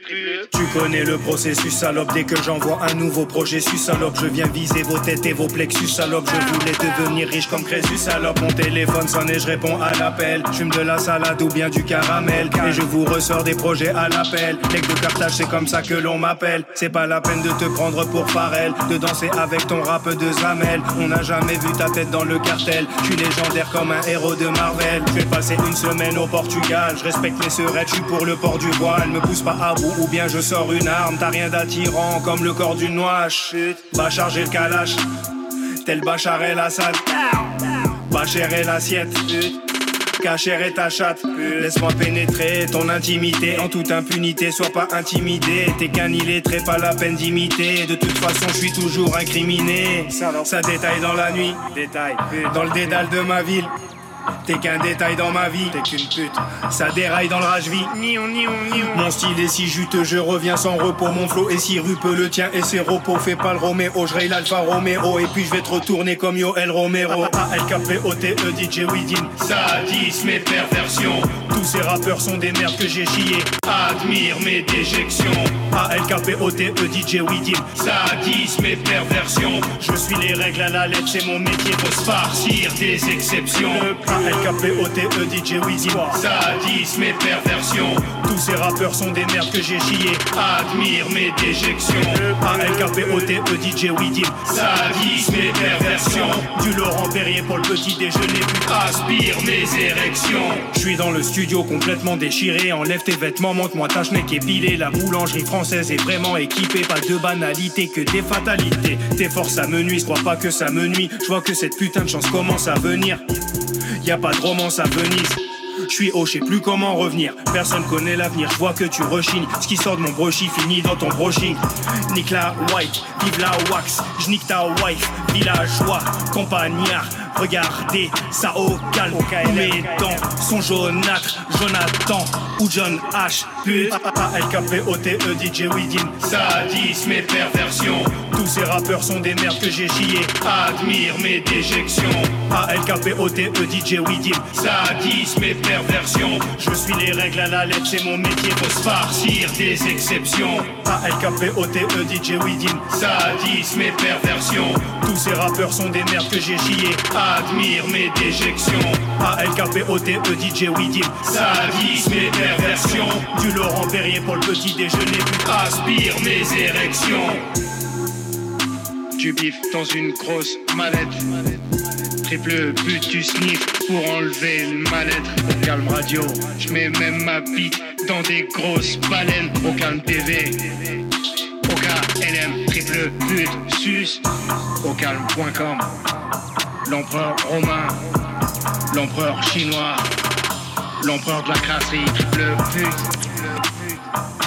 Tu connais le processus, salope. Dès que j'envoie un nouveau projet, sus salope. Je viens viser vos têtes et vos plexus, salope. Je voulais devenir riche comme Crésus, salope. Mon téléphone sonne et je réponds à l'appel. J'fume de la salade ou bien du caramel. Et je vous ressors des projets à l'appel. Mec de cartage, c'est comme ça que l'on m'appelle. C'est pas la peine de te prendre pour Pharrell, de danser avec ton rap de Zamel. On n'a jamais vu ta tête dans le cartel. Je suis légendaire comme un héros de Marvel. Je vais passer une semaine au Portugal. Je respecte les serettes, je suis pour le port du voile. Me pousse pas à bout ou bien je sors une arme. T'as rien d'attirant comme le corps d'une noix. Chut, va charger le calache. Tel Bachar el Assad. Bachar et Cachère et ta chatte. Laisse-moi pénétrer ton intimité en toute impunité. Sois pas intimidé. T'es qu'un illettré, pas la peine d'imiter. De toute façon, je suis toujours incriminé. Ça détaille dans la nuit. Dans le dédale de ma ville. T'es qu'un détail dans ma vie, t'es qu'une pute. Ça déraille dans le rage-vie. Mon style est si juteux, je reviens sans repos. Mon flow est si rupeux, le tien et ses repos. Fais pas le Roméo, je raye l'Alfa Romeo. Et puis je vais te retourner comme Yo El Romero. A-L-K-P-O-T-E, DJ Widin. Sadisme et perversion. Tous ces rappeurs sont des merdes que j'ai chié. Admire mes déjections. A-L-K-P-O-T-E, DJ Widin. Sadisme et perversion. Je suis les règles à la lettre, c'est mon métier. Faut se farcir des exceptions. A-L-K-P-O-T-E, DJ Weezy. Sadisme et perversion. Tous ces rappeurs sont des merdes que j'ai chié Admire mes déjections. A-L-K-P-O-T-E, DJ Weezy. Sadisme et perversion. Du Laurent Perrier pour le petit déjeuner. Aspire mes érections. Je suis dans le studio complètement déchiré. Enlève tes vêtements, monte-moi ta schneck épilée La boulangerie française est vraiment équipée. Pas de banalité que des fatalités. Tes forces ça me nuit, crois pas que ça me nuit. Je vois que cette putain de chance commence à venir y a pas de romance à Venise. Je suis haut, je sais plus comment revenir. Personne connaît l'avenir, je vois que tu rechignes. Ce qui sort de mon brochy finit dans ton broching. Nique la white, vive la wax. J'nique ta wife, villageois, campagnard. Regardez ça au calme. Mes dents sont jaunâtres. Jonathan ou John H. Pute. A-L-K-P-O-T-E, DJ Widin. Sadisme et perversion. Tous ces rappeurs sont des merdes que j'ai chié. Admire mes déjections. A-L-K-P-O-T-E, DJ Widin. Sadisme et Je suis les règles à la lettre, c'est mon métier. Faut se farcir des exceptions. A-L-K-P-O-T-E, DJ Widin. Sadisme et perversion. Tous ces rappeurs sont des merdes que j'ai chié. Admire mes déjections. A-L-K-P-O-T-E, DJ Widin. Sadisme et perversion. Du Laurent Perrier pour le petit déjeuner. Aspire mes érections. Du bif dans une grosse mallette. Triple but, tu sniffes pour enlever le mal-être. Au calme radio, je mets même ma bite dans des grosses baleines. Au calme TV, au KLM, triple but, sus. Au calme.com, l'empereur romain, l'empereur chinois, l'empereur de la crasserie, triple but.